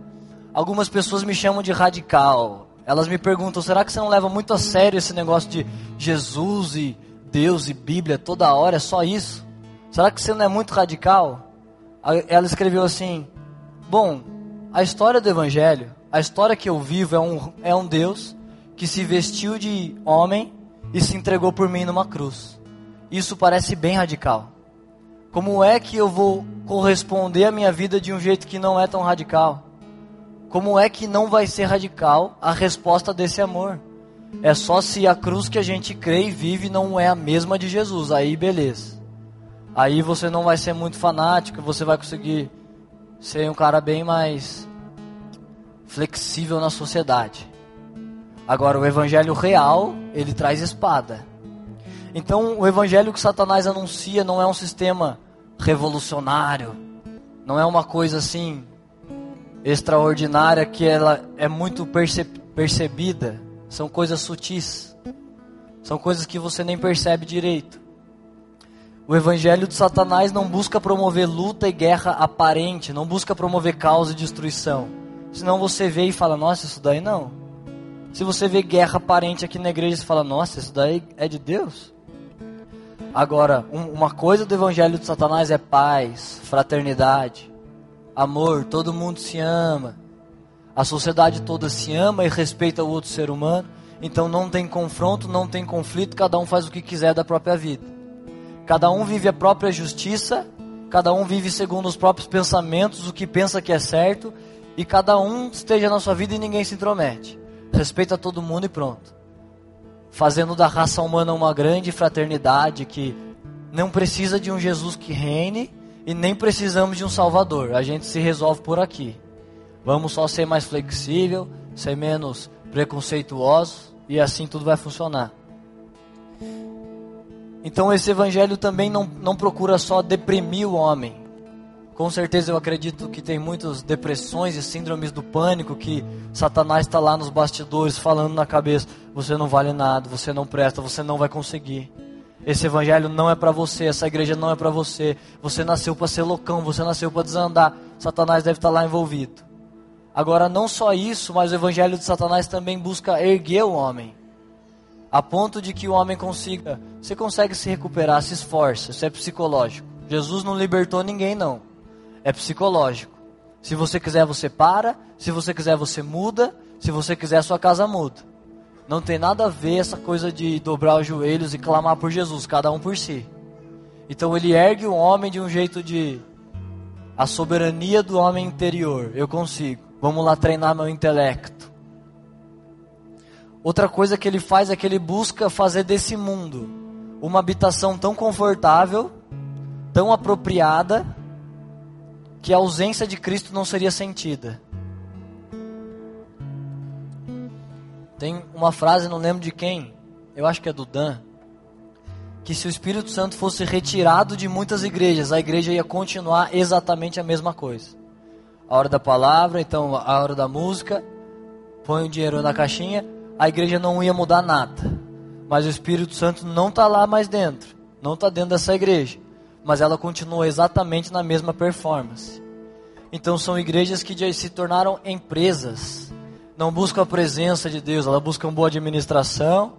Algumas pessoas me chamam de radical. Elas me perguntam: será que você não leva muito a sério esse negócio de Jesus e Deus e Bíblia toda hora, é só isso? Será que você não é muito radical? Ela escreveu assim: Bom, a história do Evangelho, a história que eu vivo é um, é um Deus que se vestiu de homem e se entregou por mim numa cruz. Isso parece bem radical. Como é que eu vou corresponder à minha vida de um jeito que não é tão radical? Como é que não vai ser radical a resposta desse amor? É só se a cruz que a gente crê e vive não é a mesma de Jesus. Aí beleza. Aí você não vai ser muito fanático, você vai conseguir ser um cara bem mais flexível na sociedade. Agora o evangelho real, ele traz espada. Então, o evangelho que Satanás anuncia não é um sistema revolucionário, não é uma coisa assim extraordinária que ela é muito perce percebida, são coisas sutis, são coisas que você nem percebe direito. O evangelho de Satanás não busca promover luta e guerra aparente, não busca promover caos e destruição. Senão você vê e fala, nossa, isso daí não. Se você vê guerra aparente aqui na igreja, você fala, nossa, isso daí é de Deus. Agora, um, uma coisa do evangelho de Satanás é paz, fraternidade, amor, todo mundo se ama. A sociedade toda se ama e respeita o outro ser humano. Então não tem confronto, não tem conflito, cada um faz o que quiser da própria vida. Cada um vive a própria justiça, cada um vive segundo os próprios pensamentos, o que pensa que é certo, e cada um esteja na sua vida e ninguém se intromete. Respeita todo mundo e pronto. Fazendo da raça humana uma grande fraternidade que não precisa de um Jesus que reine e nem precisamos de um Salvador. A gente se resolve por aqui. Vamos só ser mais flexível, ser menos preconceituosos e assim tudo vai funcionar. Então esse evangelho também não, não procura só deprimir o homem. Com certeza eu acredito que tem muitas depressões e síndromes do pânico que Satanás está lá nos bastidores falando na cabeça: você não vale nada, você não presta, você não vai conseguir. Esse evangelho não é para você, essa igreja não é para você. Você nasceu para ser loucão, você nasceu para desandar. Satanás deve estar tá lá envolvido. Agora, não só isso, mas o evangelho de Satanás também busca erguer o homem a ponto de que o homem consiga, você consegue se recuperar, se esforça, isso é psicológico. Jesus não libertou ninguém não. É psicológico. Se você quiser, você para, se você quiser, você muda, se você quiser, sua casa muda. Não tem nada a ver essa coisa de dobrar os joelhos e clamar por Jesus, cada um por si. Então ele ergue o homem de um jeito de a soberania do homem interior. Eu consigo. Vamos lá treinar meu intelecto. Outra coisa que ele faz é que ele busca fazer desse mundo uma habitação tão confortável, tão apropriada, que a ausência de Cristo não seria sentida. Tem uma frase, não lembro de quem, eu acho que é do Dan, que se o Espírito Santo fosse retirado de muitas igrejas, a igreja ia continuar exatamente a mesma coisa. A hora da palavra, então a hora da música, põe o dinheiro na caixinha, a igreja não ia mudar nada. Mas o Espírito Santo não está lá mais dentro, não está dentro dessa igreja, mas ela continua exatamente na mesma performance. Então são igrejas que já se tornaram empresas, não buscam a presença de Deus, elas buscam boa administração.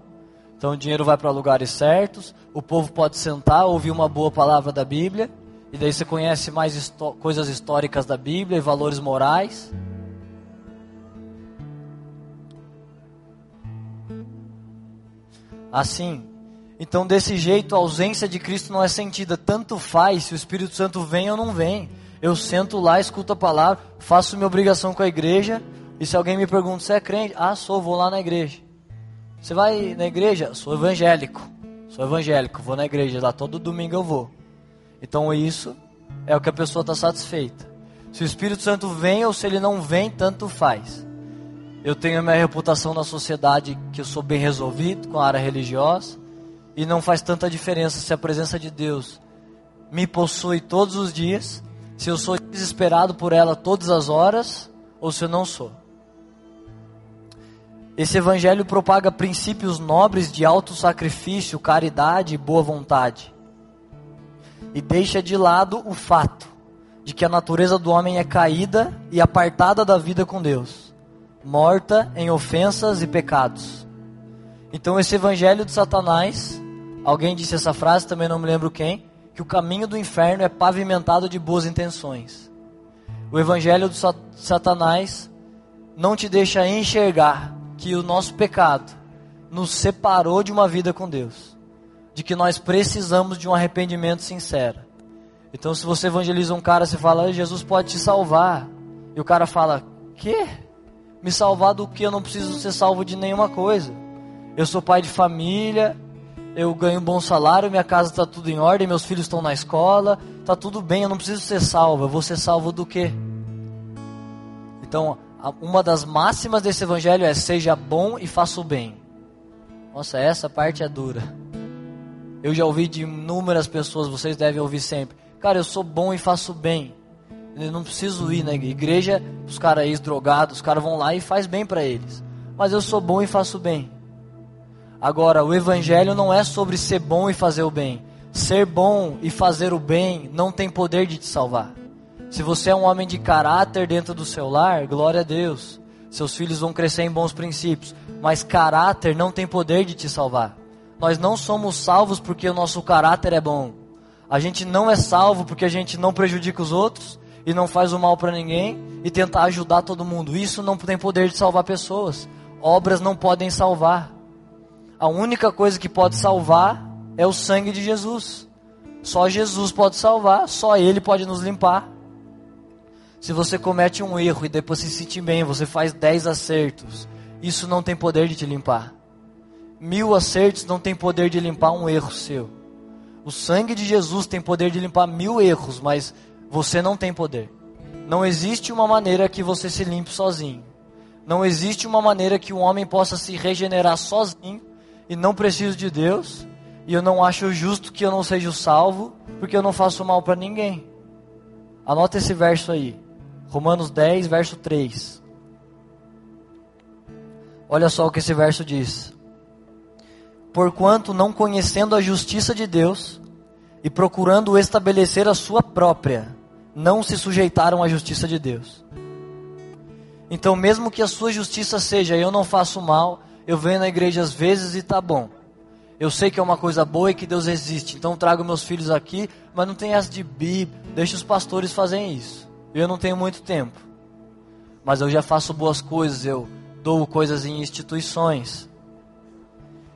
Então o dinheiro vai para lugares certos, o povo pode sentar, ouvir uma boa palavra da Bíblia, e daí você conhece mais coisas históricas da Bíblia e valores morais. assim. Então, desse jeito, a ausência de Cristo não é sentida. Tanto faz se o Espírito Santo vem ou não vem. Eu sento lá, escuto a palavra, faço minha obrigação com a igreja. E se alguém me pergunta, você é crente? Ah, sou, vou lá na igreja. Você vai na igreja? Sou evangélico. Sou evangélico, vou na igreja, lá todo domingo eu vou. Então isso é o que a pessoa está satisfeita. Se o Espírito Santo vem ou se ele não vem, tanto faz. Eu tenho a minha reputação na sociedade que eu sou bem resolvido com a área religiosa. E não faz tanta diferença se a presença de Deus me possui todos os dias, se eu sou desesperado por ela todas as horas, ou se eu não sou. Esse evangelho propaga princípios nobres de alto sacrifício, caridade e boa vontade. E deixa de lado o fato de que a natureza do homem é caída e apartada da vida com Deus morta em ofensas e pecados. Então esse evangelho de Satanás, alguém disse essa frase, também não me lembro quem, que o caminho do inferno é pavimentado de boas intenções. O evangelho de Satanás não te deixa enxergar que o nosso pecado nos separou de uma vida com Deus, de que nós precisamos de um arrependimento sincero. Então, se você evangeliza um cara, você fala, Jesus pode te salvar, e o cara fala, que? me salvar do que eu não preciso ser salvo de nenhuma coisa. Eu sou pai de família, eu ganho um bom salário, minha casa está tudo em ordem, meus filhos estão na escola, está tudo bem, eu não preciso ser salvo. Eu vou ser salvo do quê? Então, uma das máximas desse evangelho é: seja bom e faça o bem. Nossa, essa parte é dura. Eu já ouvi de inúmeras pessoas, vocês devem ouvir sempre. Cara, eu sou bom e faço bem. Eu não preciso ir na igreja, os caras ex-drogados, os caras vão lá e faz bem para eles. Mas eu sou bom e faço bem. Agora, o evangelho não é sobre ser bom e fazer o bem. Ser bom e fazer o bem não tem poder de te salvar. Se você é um homem de caráter dentro do seu lar, glória a Deus. Seus filhos vão crescer em bons princípios. Mas caráter não tem poder de te salvar. Nós não somos salvos porque o nosso caráter é bom. A gente não é salvo porque a gente não prejudica os outros e não faz o mal para ninguém e tenta ajudar todo mundo. Isso não tem poder de salvar pessoas. Obras não podem salvar. A única coisa que pode salvar é o sangue de Jesus. Só Jesus pode salvar, só Ele pode nos limpar. Se você comete um erro e depois se sente bem, você faz dez acertos, isso não tem poder de te limpar. Mil acertos não tem poder de limpar um erro seu. O sangue de Jesus tem poder de limpar mil erros, mas você não tem poder. Não existe uma maneira que você se limpe sozinho. Não existe uma maneira que um homem possa se regenerar sozinho e não precisa de Deus. E eu não acho justo que eu não seja salvo, porque eu não faço mal para ninguém. Anota esse verso aí. Romanos 10, verso 3. Olha só o que esse verso diz. Porquanto não conhecendo a justiça de Deus e procurando estabelecer a sua própria, não se sujeitaram à justiça de Deus. Então, mesmo que a sua justiça seja eu não faço mal, eu venho na igreja às vezes e tá bom. Eu sei que é uma coisa boa e que Deus existe, então trago meus filhos aqui, mas não tem essa de bíblia, deixa os pastores fazerem isso. Eu não tenho muito tempo, mas eu já faço boas coisas, eu dou coisas em instituições.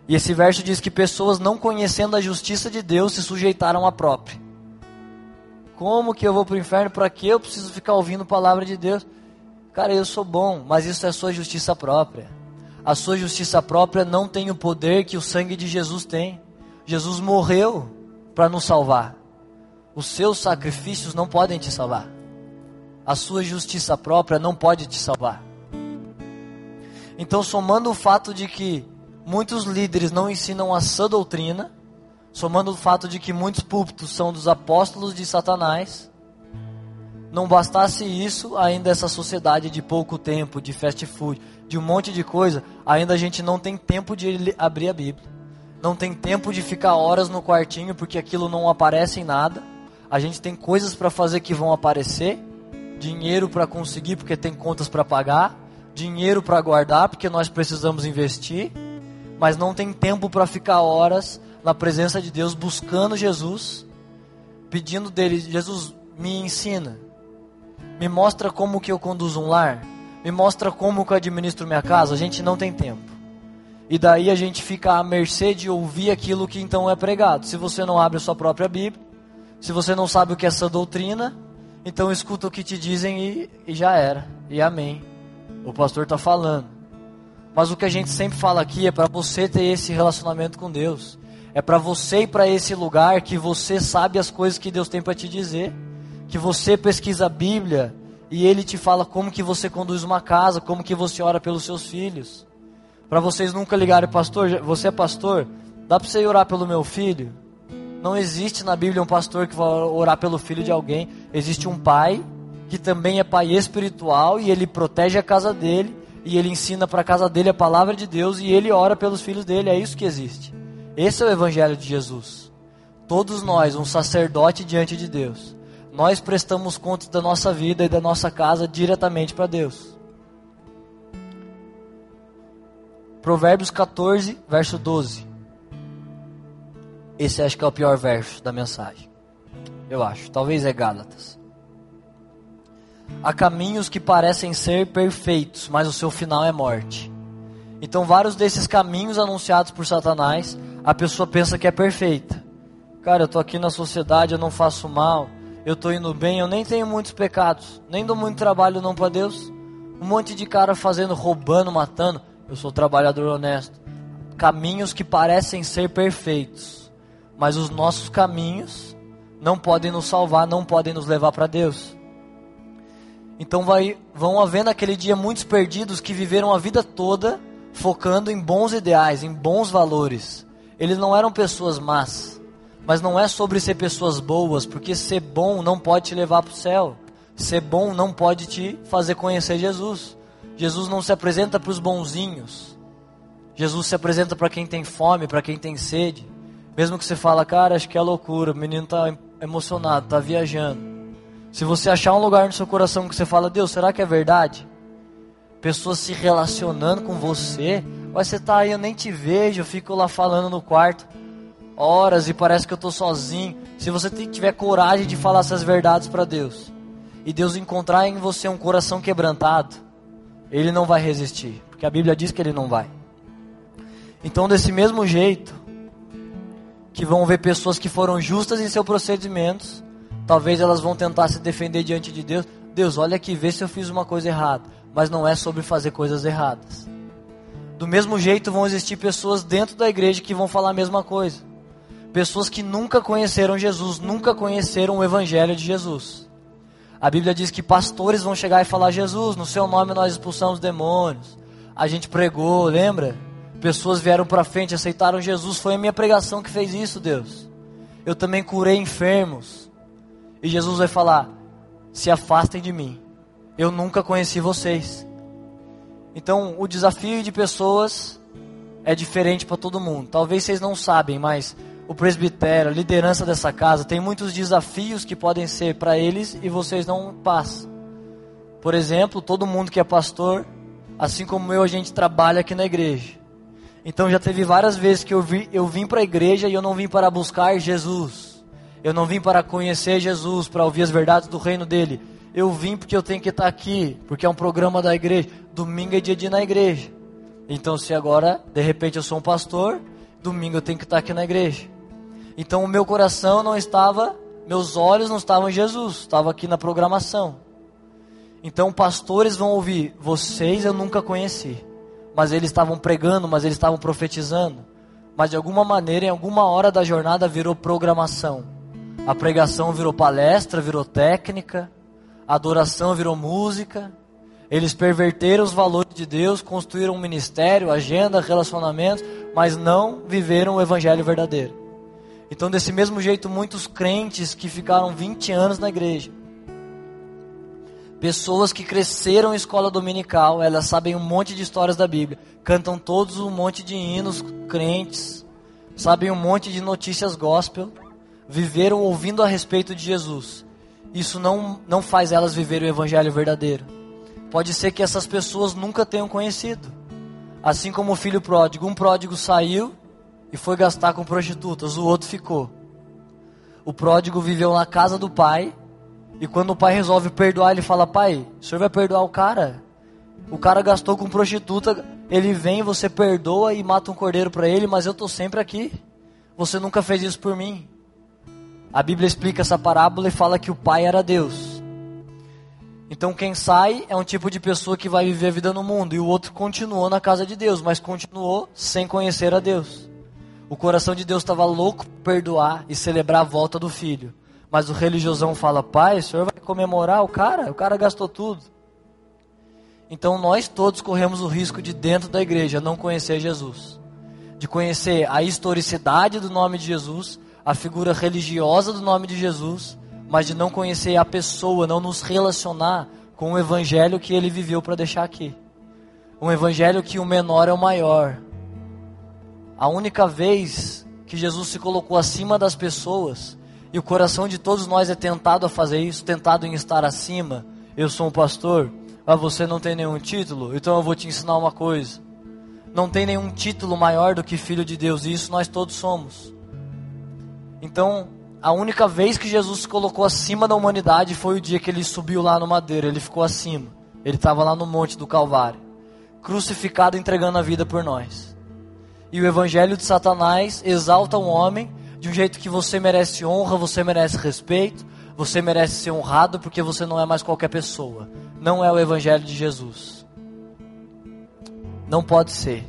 E esse verso diz que pessoas não conhecendo a justiça de Deus se sujeitaram à própria. Como que eu vou para o inferno? Para que eu preciso ficar ouvindo a palavra de Deus? Cara, eu sou bom, mas isso é sua justiça própria. A sua justiça própria não tem o poder que o sangue de Jesus tem. Jesus morreu para nos salvar. Os seus sacrifícios não podem te salvar. A sua justiça própria não pode te salvar. Então, somando o fato de que muitos líderes não ensinam a sã doutrina, somando o fato de que muitos púlpitos são dos apóstolos de Satanás, não bastasse isso, ainda essa sociedade de pouco tempo, de fast food, de um monte de coisa, ainda a gente não tem tempo de abrir a Bíblia. Não tem tempo de ficar horas no quartinho porque aquilo não aparece em nada. A gente tem coisas para fazer que vão aparecer, dinheiro para conseguir porque tem contas para pagar, dinheiro para guardar porque nós precisamos investir, mas não tem tempo para ficar horas na presença de Deus, buscando Jesus, pedindo dele: Jesus, me ensina, me mostra como que eu conduzo um lar, me mostra como que eu administro minha casa. A gente não tem tempo. E daí a gente fica à mercê de ouvir aquilo que então é pregado. Se você não abre a sua própria Bíblia, se você não sabe o que é essa doutrina, então escuta o que te dizem e, e já era. E amém. O pastor está falando. Mas o que a gente sempre fala aqui é para você ter esse relacionamento com Deus. É para você ir para esse lugar que você sabe as coisas que Deus tem para te dizer, que você pesquisa a Bíblia e ele te fala como que você conduz uma casa, como que você ora pelos seus filhos. Para vocês nunca ligarem, pastor, você é pastor? Dá para você orar pelo meu filho? Não existe na Bíblia um pastor que vai orar pelo filho de alguém. Existe um pai que também é pai espiritual e ele protege a casa dele e ele ensina para a casa dele a palavra de Deus e ele ora pelos filhos dele. É isso que existe. Esse é o Evangelho de Jesus. Todos nós, um sacerdote diante de Deus, nós prestamos contas da nossa vida e da nossa casa diretamente para Deus. Provérbios 14, verso 12. Esse acho que é o pior verso da mensagem. Eu acho. Talvez é Gálatas. Há caminhos que parecem ser perfeitos, mas o seu final é morte. Então, vários desses caminhos anunciados por Satanás a pessoa pensa que é perfeita. Cara, eu tô aqui na sociedade, eu não faço mal, eu tô indo bem, eu nem tenho muitos pecados, nem dou muito trabalho não para Deus. Um monte de cara fazendo, roubando, matando. Eu sou trabalhador honesto. Caminhos que parecem ser perfeitos, mas os nossos caminhos não podem nos salvar, não podem nos levar para Deus. Então vai, vão haver naquele dia muitos perdidos que viveram a vida toda focando em bons ideais, em bons valores eles não eram pessoas más. Mas não é sobre ser pessoas boas, porque ser bom não pode te levar para o céu. Ser bom não pode te fazer conhecer Jesus. Jesus não se apresenta para os bonzinhos. Jesus se apresenta para quem tem fome, para quem tem sede. Mesmo que você fala, cara, acho que é loucura, o menino está emocionado, está viajando. Se você achar um lugar no seu coração que você fala, Deus, será que é verdade? Pessoas se relacionando com você, mas você está aí, eu nem te vejo, eu fico lá falando no quarto horas e parece que eu estou sozinho. Se você tiver coragem de falar essas verdades para Deus e Deus encontrar em você um coração quebrantado, Ele não vai resistir, porque a Bíblia diz que Ele não vai. Então, desse mesmo jeito, que vão ver pessoas que foram justas em seus procedimentos, talvez elas vão tentar se defender diante de Deus. Deus, olha aqui, vê se eu fiz uma coisa errada. Mas não é sobre fazer coisas erradas. Do mesmo jeito, vão existir pessoas dentro da igreja que vão falar a mesma coisa. Pessoas que nunca conheceram Jesus, nunca conheceram o Evangelho de Jesus. A Bíblia diz que pastores vão chegar e falar: Jesus, no seu nome nós expulsamos demônios. A gente pregou, lembra? Pessoas vieram para frente, aceitaram Jesus. Foi a minha pregação que fez isso, Deus. Eu também curei enfermos. E Jesus vai falar: se afastem de mim. Eu nunca conheci vocês. Então, o desafio de pessoas é diferente para todo mundo. Talvez vocês não sabem, mas o presbitério, a liderança dessa casa, tem muitos desafios que podem ser para eles e vocês não passam. Por exemplo, todo mundo que é pastor, assim como eu, a gente trabalha aqui na igreja. Então já teve várias vezes que eu, vi, eu vim para a igreja e eu não vim para buscar Jesus. Eu não vim para conhecer Jesus, para ouvir as verdades do reino dele. Eu vim porque eu tenho que estar aqui, porque é um programa da igreja. Domingo é dia de ir na igreja. Então se agora, de repente eu sou um pastor, domingo eu tenho que estar aqui na igreja. Então o meu coração não estava, meus olhos não estavam em Jesus, estava aqui na programação. Então pastores vão ouvir, vocês eu nunca conheci, mas eles estavam pregando, mas eles estavam profetizando. Mas de alguma maneira, em alguma hora da jornada virou programação. A pregação virou palestra, virou técnica, a adoração virou música. Eles perverteram os valores de Deus, construíram um ministério, agenda, relacionamentos, mas não viveram o evangelho verdadeiro. Então, desse mesmo jeito, muitos crentes que ficaram 20 anos na igreja, pessoas que cresceram em escola dominical, elas sabem um monte de histórias da Bíblia, cantam todos um monte de hinos crentes, sabem um monte de notícias gospel, viveram ouvindo a respeito de Jesus. Isso não, não faz elas viverem o evangelho verdadeiro. Pode ser que essas pessoas nunca tenham conhecido. Assim como o filho pródigo, um pródigo saiu e foi gastar com prostitutas, o outro ficou. O pródigo viveu na casa do pai, e quando o pai resolve perdoar, ele fala: Pai, o senhor vai perdoar o cara? O cara gastou com prostituta, ele vem, você perdoa e mata um cordeiro para ele, mas eu estou sempre aqui. Você nunca fez isso por mim. A Bíblia explica essa parábola e fala que o pai era Deus. Então quem sai é um tipo de pessoa que vai viver a vida no mundo e o outro continuou na casa de Deus, mas continuou sem conhecer a Deus. O coração de Deus estava louco por perdoar e celebrar a volta do filho. Mas o religiosão fala: Pai, o senhor vai comemorar o cara? O cara gastou tudo. Então nós todos corremos o risco de, dentro da igreja, não conhecer Jesus. De conhecer a historicidade do nome de Jesus, a figura religiosa do nome de Jesus, mas de não conhecer a pessoa, não nos relacionar com o evangelho que ele viveu para deixar aqui. Um evangelho que o menor é o maior, a única vez que Jesus se colocou acima das pessoas, e o coração de todos nós é tentado a fazer isso, tentado em estar acima. Eu sou um pastor, mas você não tem nenhum título, então eu vou te ensinar uma coisa. Não tem nenhum título maior do que filho de Deus, e isso nós todos somos. Então, a única vez que Jesus se colocou acima da humanidade foi o dia que ele subiu lá no madeiro, ele ficou acima. Ele estava lá no monte do Calvário, crucificado entregando a vida por nós. E o evangelho de Satanás exalta um homem de um jeito que você merece honra, você merece respeito, você merece ser honrado porque você não é mais qualquer pessoa. Não é o evangelho de Jesus. Não pode ser.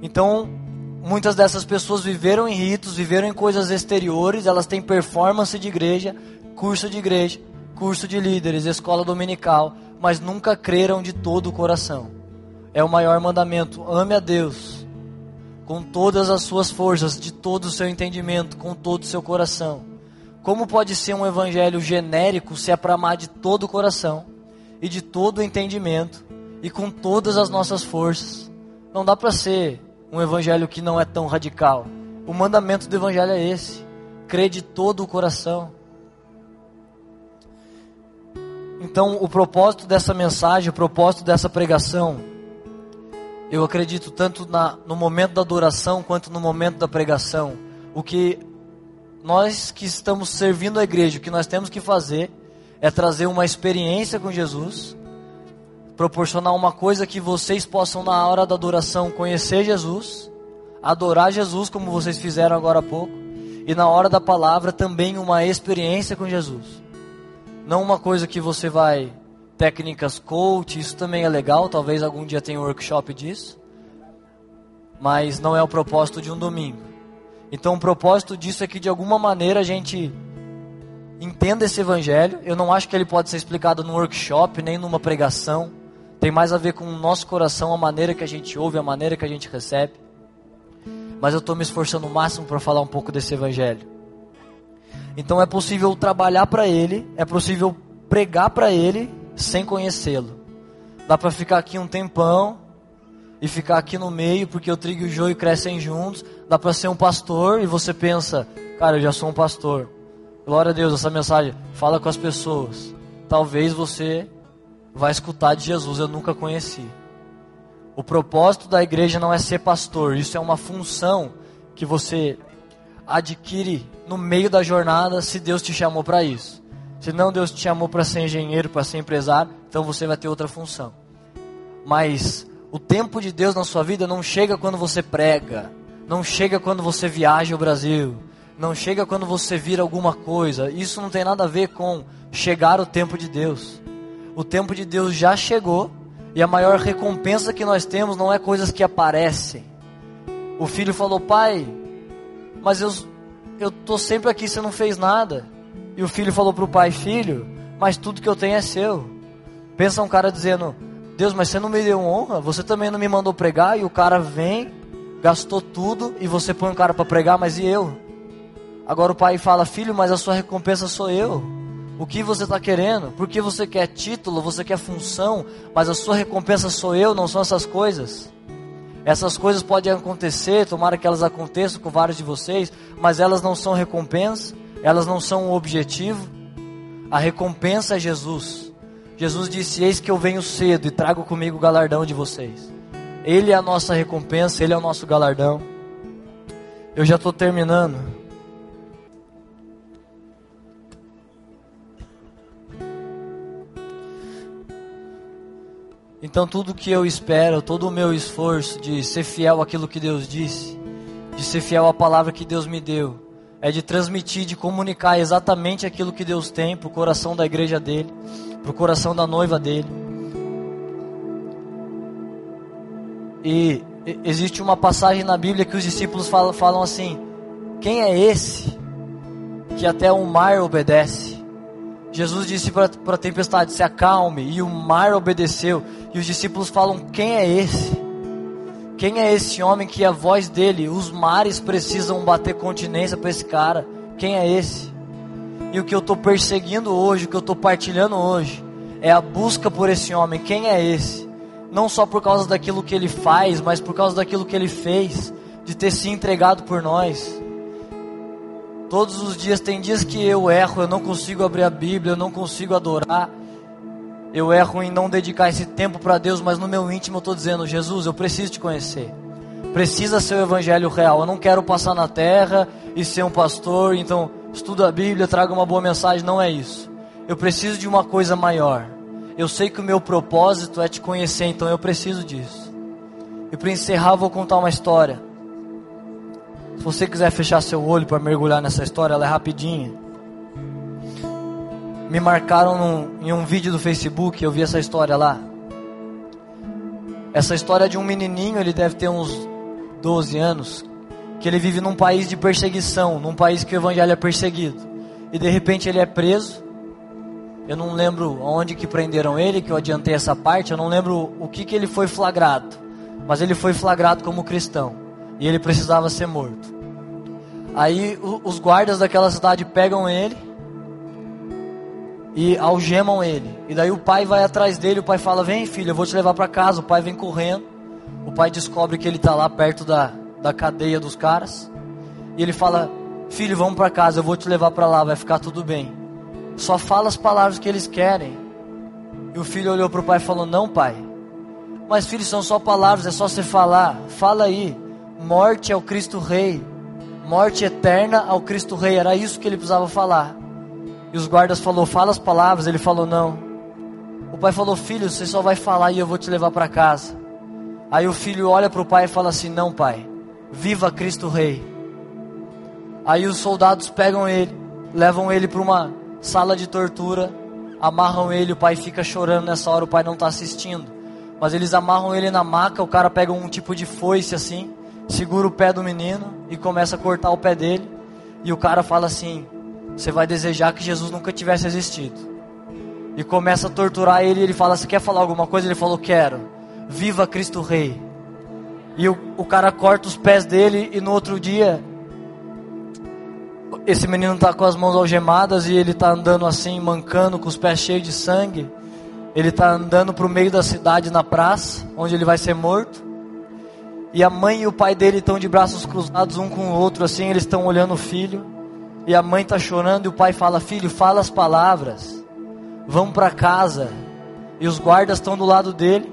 Então, muitas dessas pessoas viveram em ritos, viveram em coisas exteriores, elas têm performance de igreja, curso de igreja, curso de líderes, escola dominical, mas nunca creram de todo o coração é o maior mandamento: ame a Deus com todas as suas forças, de todo o seu entendimento, com todo o seu coração. Como pode ser um evangelho genérico se é para amar de todo o coração e de todo o entendimento e com todas as nossas forças? Não dá para ser um evangelho que não é tão radical. O mandamento do evangelho é esse: crer de todo o coração. Então, o propósito dessa mensagem, o propósito dessa pregação, eu acredito tanto na, no momento da adoração quanto no momento da pregação. O que nós que estamos servindo a igreja, o que nós temos que fazer é trazer uma experiência com Jesus, proporcionar uma coisa que vocês possam, na hora da adoração, conhecer Jesus, adorar Jesus, como vocês fizeram agora há pouco, e na hora da palavra também uma experiência com Jesus. Não uma coisa que você vai técnicas coach, isso também é legal, talvez algum dia tenha um workshop disso. Mas não é o propósito de um domingo. Então o propósito disso é que de alguma maneira a gente entenda esse evangelho. Eu não acho que ele pode ser explicado num workshop, nem numa pregação. Tem mais a ver com o nosso coração, a maneira que a gente ouve, a maneira que a gente recebe. Mas eu estou me esforçando o máximo para falar um pouco desse evangelho. Então é possível trabalhar para Ele, é possível pregar para Ele sem conhecê-lo. Dá para ficar aqui um tempão e ficar aqui no meio, porque o trigo e o joio crescem juntos. Dá para ser um pastor e você pensa, cara, eu já sou um pastor. Glória a Deus, essa mensagem fala com as pessoas. Talvez você vai escutar de Jesus, eu nunca conheci. O propósito da igreja não é ser pastor, isso é uma função que você adquire no meio da jornada se Deus te chamou para isso. Se não Deus te chamou para ser engenheiro, para ser empresário, então você vai ter outra função. Mas o tempo de Deus na sua vida não chega quando você prega, não chega quando você viaja o Brasil, não chega quando você vira alguma coisa. Isso não tem nada a ver com chegar o tempo de Deus. O tempo de Deus já chegou e a maior recompensa que nós temos não é coisas que aparecem. O filho falou: Pai, mas eu, eu tô sempre aqui, você não fez nada. E o filho falou para o pai: Filho, mas tudo que eu tenho é seu. Pensa um cara dizendo: Deus, mas você não me deu honra, você também não me mandou pregar. E o cara vem, gastou tudo e você põe um cara para pregar, mas e eu? Agora o pai fala: Filho, mas a sua recompensa sou eu. O que você está querendo? Porque você quer título, você quer função, mas a sua recompensa sou eu, não são essas coisas. Essas coisas podem acontecer, tomara que elas aconteçam com vários de vocês, mas elas não são recompensa, elas não são o objetivo. A recompensa é Jesus. Jesus disse: Eis que eu venho cedo e trago comigo o galardão de vocês. Ele é a nossa recompensa, Ele é o nosso galardão. Eu já estou terminando. Então, tudo que eu espero, todo o meu esforço de ser fiel àquilo que Deus disse, de ser fiel à palavra que Deus me deu, é de transmitir, de comunicar exatamente aquilo que Deus tem para o coração da igreja dele, para o coração da noiva dele. E existe uma passagem na Bíblia que os discípulos falam, falam assim: Quem é esse que até o mar obedece? Jesus disse para a tempestade: se acalme, e o mar obedeceu. E os discípulos falam: quem é esse? Quem é esse homem que a voz dele, os mares precisam bater continência para esse cara? Quem é esse? E o que eu estou perseguindo hoje, o que eu estou partilhando hoje, é a busca por esse homem. Quem é esse? Não só por causa daquilo que ele faz, mas por causa daquilo que ele fez, de ter se entregado por nós. Todos os dias tem dias que eu erro, eu não consigo abrir a Bíblia, eu não consigo adorar. Eu erro em não dedicar esse tempo para Deus, mas no meu íntimo eu estou dizendo: Jesus, eu preciso te conhecer. Precisa ser o evangelho real. Eu não quero passar na terra e ser um pastor, então estuda a Bíblia, traga uma boa mensagem. Não é isso. Eu preciso de uma coisa maior. Eu sei que o meu propósito é te conhecer, então eu preciso disso. E para encerrar, vou contar uma história. Se você quiser fechar seu olho para mergulhar nessa história, ela é rapidinha. Me marcaram num, em um vídeo do Facebook, eu vi essa história lá. Essa história de um menininho, ele deve ter uns 12 anos, que ele vive num país de perseguição, num país que o evangelho é perseguido. E de repente ele é preso. Eu não lembro onde que prenderam ele, que eu adiantei essa parte, eu não lembro o que que ele foi flagrado. Mas ele foi flagrado como cristão e ele precisava ser morto. Aí os guardas daquela cidade pegam ele e algemam ele. E daí o pai vai atrás dele, o pai fala: "Vem, filho, eu vou te levar para casa". O pai vem correndo. O pai descobre que ele está lá perto da, da cadeia dos caras. E ele fala: "Filho, vamos para casa, eu vou te levar para lá, vai ficar tudo bem". Só fala as palavras que eles querem. E o filho olhou para o pai e falou: "Não, pai. Mas filho, são só palavras, é só você falar. Fala aí. Morte ao Cristo Rei. Morte eterna ao Cristo Rei. Era isso que ele precisava falar. E os guardas falou: "Fala as palavras". Ele falou: "Não". O pai falou: "Filho, você só vai falar e eu vou te levar para casa". Aí o filho olha para o pai e fala assim: "Não, pai. Viva Cristo Rei". Aí os soldados pegam ele, levam ele para uma sala de tortura, amarram ele, o pai fica chorando nessa hora, o pai não está assistindo. Mas eles amarram ele na maca, o cara pega um tipo de foice assim, segura o pé do menino e começa a cortar o pé dele. E o cara fala assim: Você vai desejar que Jesus nunca tivesse existido. E começa a torturar ele. Ele fala: Você quer falar alguma coisa? Ele falou: Quero. Viva Cristo Rei. E o, o cara corta os pés dele. E no outro dia, esse menino está com as mãos algemadas. E ele está andando assim, mancando, com os pés cheios de sangue. Ele está andando para o meio da cidade na praça, onde ele vai ser morto. E a mãe e o pai dele estão de braços cruzados um com o outro, assim, eles estão olhando o filho. E a mãe está chorando e o pai fala: Filho, fala as palavras. Vamos para casa. E os guardas estão do lado dele.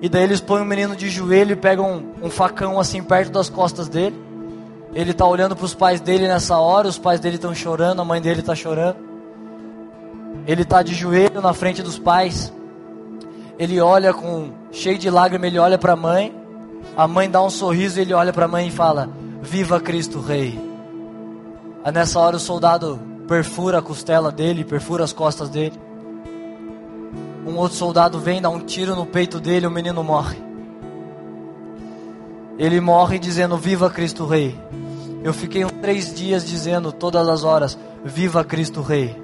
E daí eles põem o menino de joelho e pegam um, um facão assim perto das costas dele. Ele está olhando para os pais dele nessa hora, os pais dele estão chorando, a mãe dele está chorando. Ele está de joelho na frente dos pais. Ele olha com cheio de lágrimas, ele olha para a mãe. A mãe dá um sorriso, ele olha para a mãe e fala: "Viva Cristo Rei". Aí nessa hora o soldado perfura a costela dele, perfura as costas dele. Um outro soldado vem, dá um tiro no peito dele, o menino morre. Ele morre dizendo: Viva Cristo Rei. Eu fiquei três dias dizendo todas as horas: Viva Cristo Rei.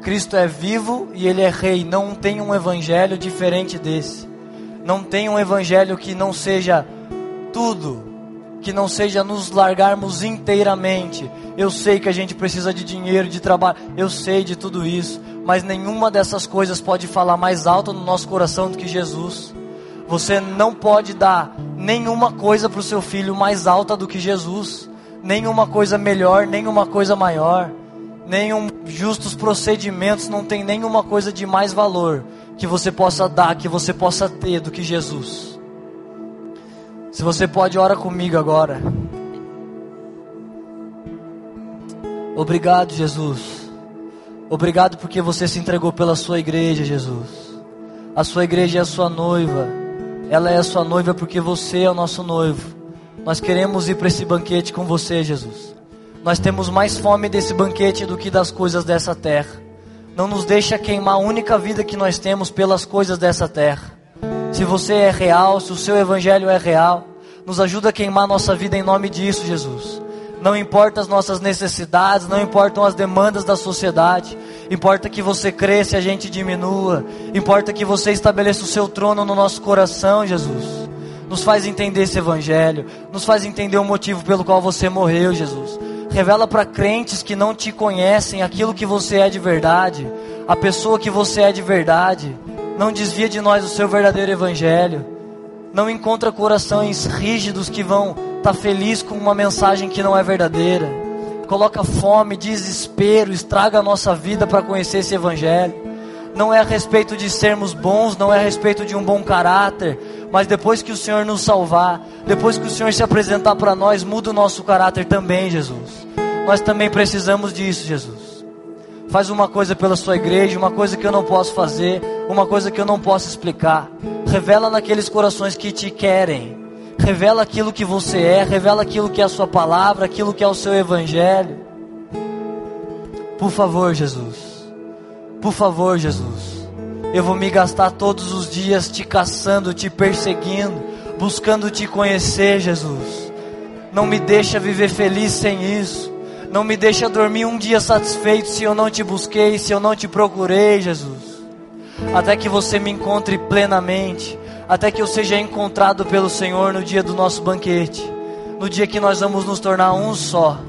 Cristo é vivo e Ele é Rei. Não tem um evangelho diferente desse. Não tem um evangelho que não seja tudo, que não seja nos largarmos inteiramente. Eu sei que a gente precisa de dinheiro, de trabalho, eu sei de tudo isso, mas nenhuma dessas coisas pode falar mais alto no nosso coração do que Jesus. Você não pode dar nenhuma coisa para o seu filho mais alta do que Jesus, nenhuma coisa melhor, nenhuma coisa maior nenhum justos procedimentos, não tem nenhuma coisa de mais valor que você possa dar, que você possa ter do que Jesus. Se você pode, ora comigo agora. Obrigado, Jesus. Obrigado porque você se entregou pela sua igreja, Jesus. A sua igreja é a sua noiva. Ela é a sua noiva porque você é o nosso noivo. Nós queremos ir para esse banquete com você, Jesus. Nós temos mais fome desse banquete do que das coisas dessa terra. Não nos deixa queimar a única vida que nós temos pelas coisas dessa terra. Se você é real, se o seu evangelho é real, nos ajuda a queimar nossa vida em nome disso, Jesus. Não importa as nossas necessidades, não importam as demandas da sociedade. Importa que você cresça e a gente diminua. Importa que você estabeleça o seu trono no nosso coração, Jesus. Nos faz entender esse evangelho, nos faz entender o motivo pelo qual você morreu, Jesus. Revela para crentes que não te conhecem aquilo que você é de verdade, a pessoa que você é de verdade. Não desvia de nós o seu verdadeiro evangelho. Não encontra corações rígidos que vão estar tá felizes com uma mensagem que não é verdadeira. Coloca fome, desespero, estraga a nossa vida para conhecer esse evangelho. Não é a respeito de sermos bons, não é a respeito de um bom caráter, mas depois que o Senhor nos salvar, depois que o Senhor se apresentar para nós, muda o nosso caráter também, Jesus. Nós também precisamos disso, Jesus. Faz uma coisa pela sua igreja, uma coisa que eu não posso fazer, uma coisa que eu não posso explicar. Revela naqueles corações que te querem. Revela aquilo que você é, revela aquilo que é a sua palavra, aquilo que é o seu evangelho. Por favor, Jesus. Por favor, Jesus. Eu vou me gastar todos os dias te caçando, te perseguindo, buscando te conhecer, Jesus. Não me deixa viver feliz sem isso. Não me deixa dormir um dia satisfeito se eu não te busquei, se eu não te procurei, Jesus. Até que você me encontre plenamente, até que eu seja encontrado pelo Senhor no dia do nosso banquete. no dia que nós vamos nos tornar um só.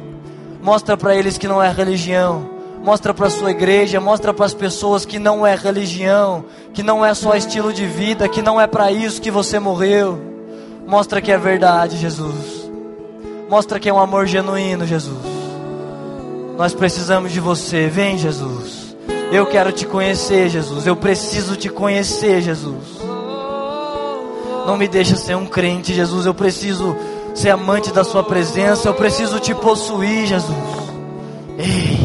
Mostra para eles que não é religião. Mostra para sua igreja, mostra para as pessoas que não é religião, que não é só estilo de vida, que não é para isso que você morreu. Mostra que é verdade, Jesus. Mostra que é um amor genuíno, Jesus. Nós precisamos de você. Vem, Jesus. Eu quero te conhecer, Jesus. Eu preciso te conhecer, Jesus. Não me deixa ser um crente, Jesus. Eu preciso ser amante da Sua presença. Eu preciso te possuir, Jesus. Ei,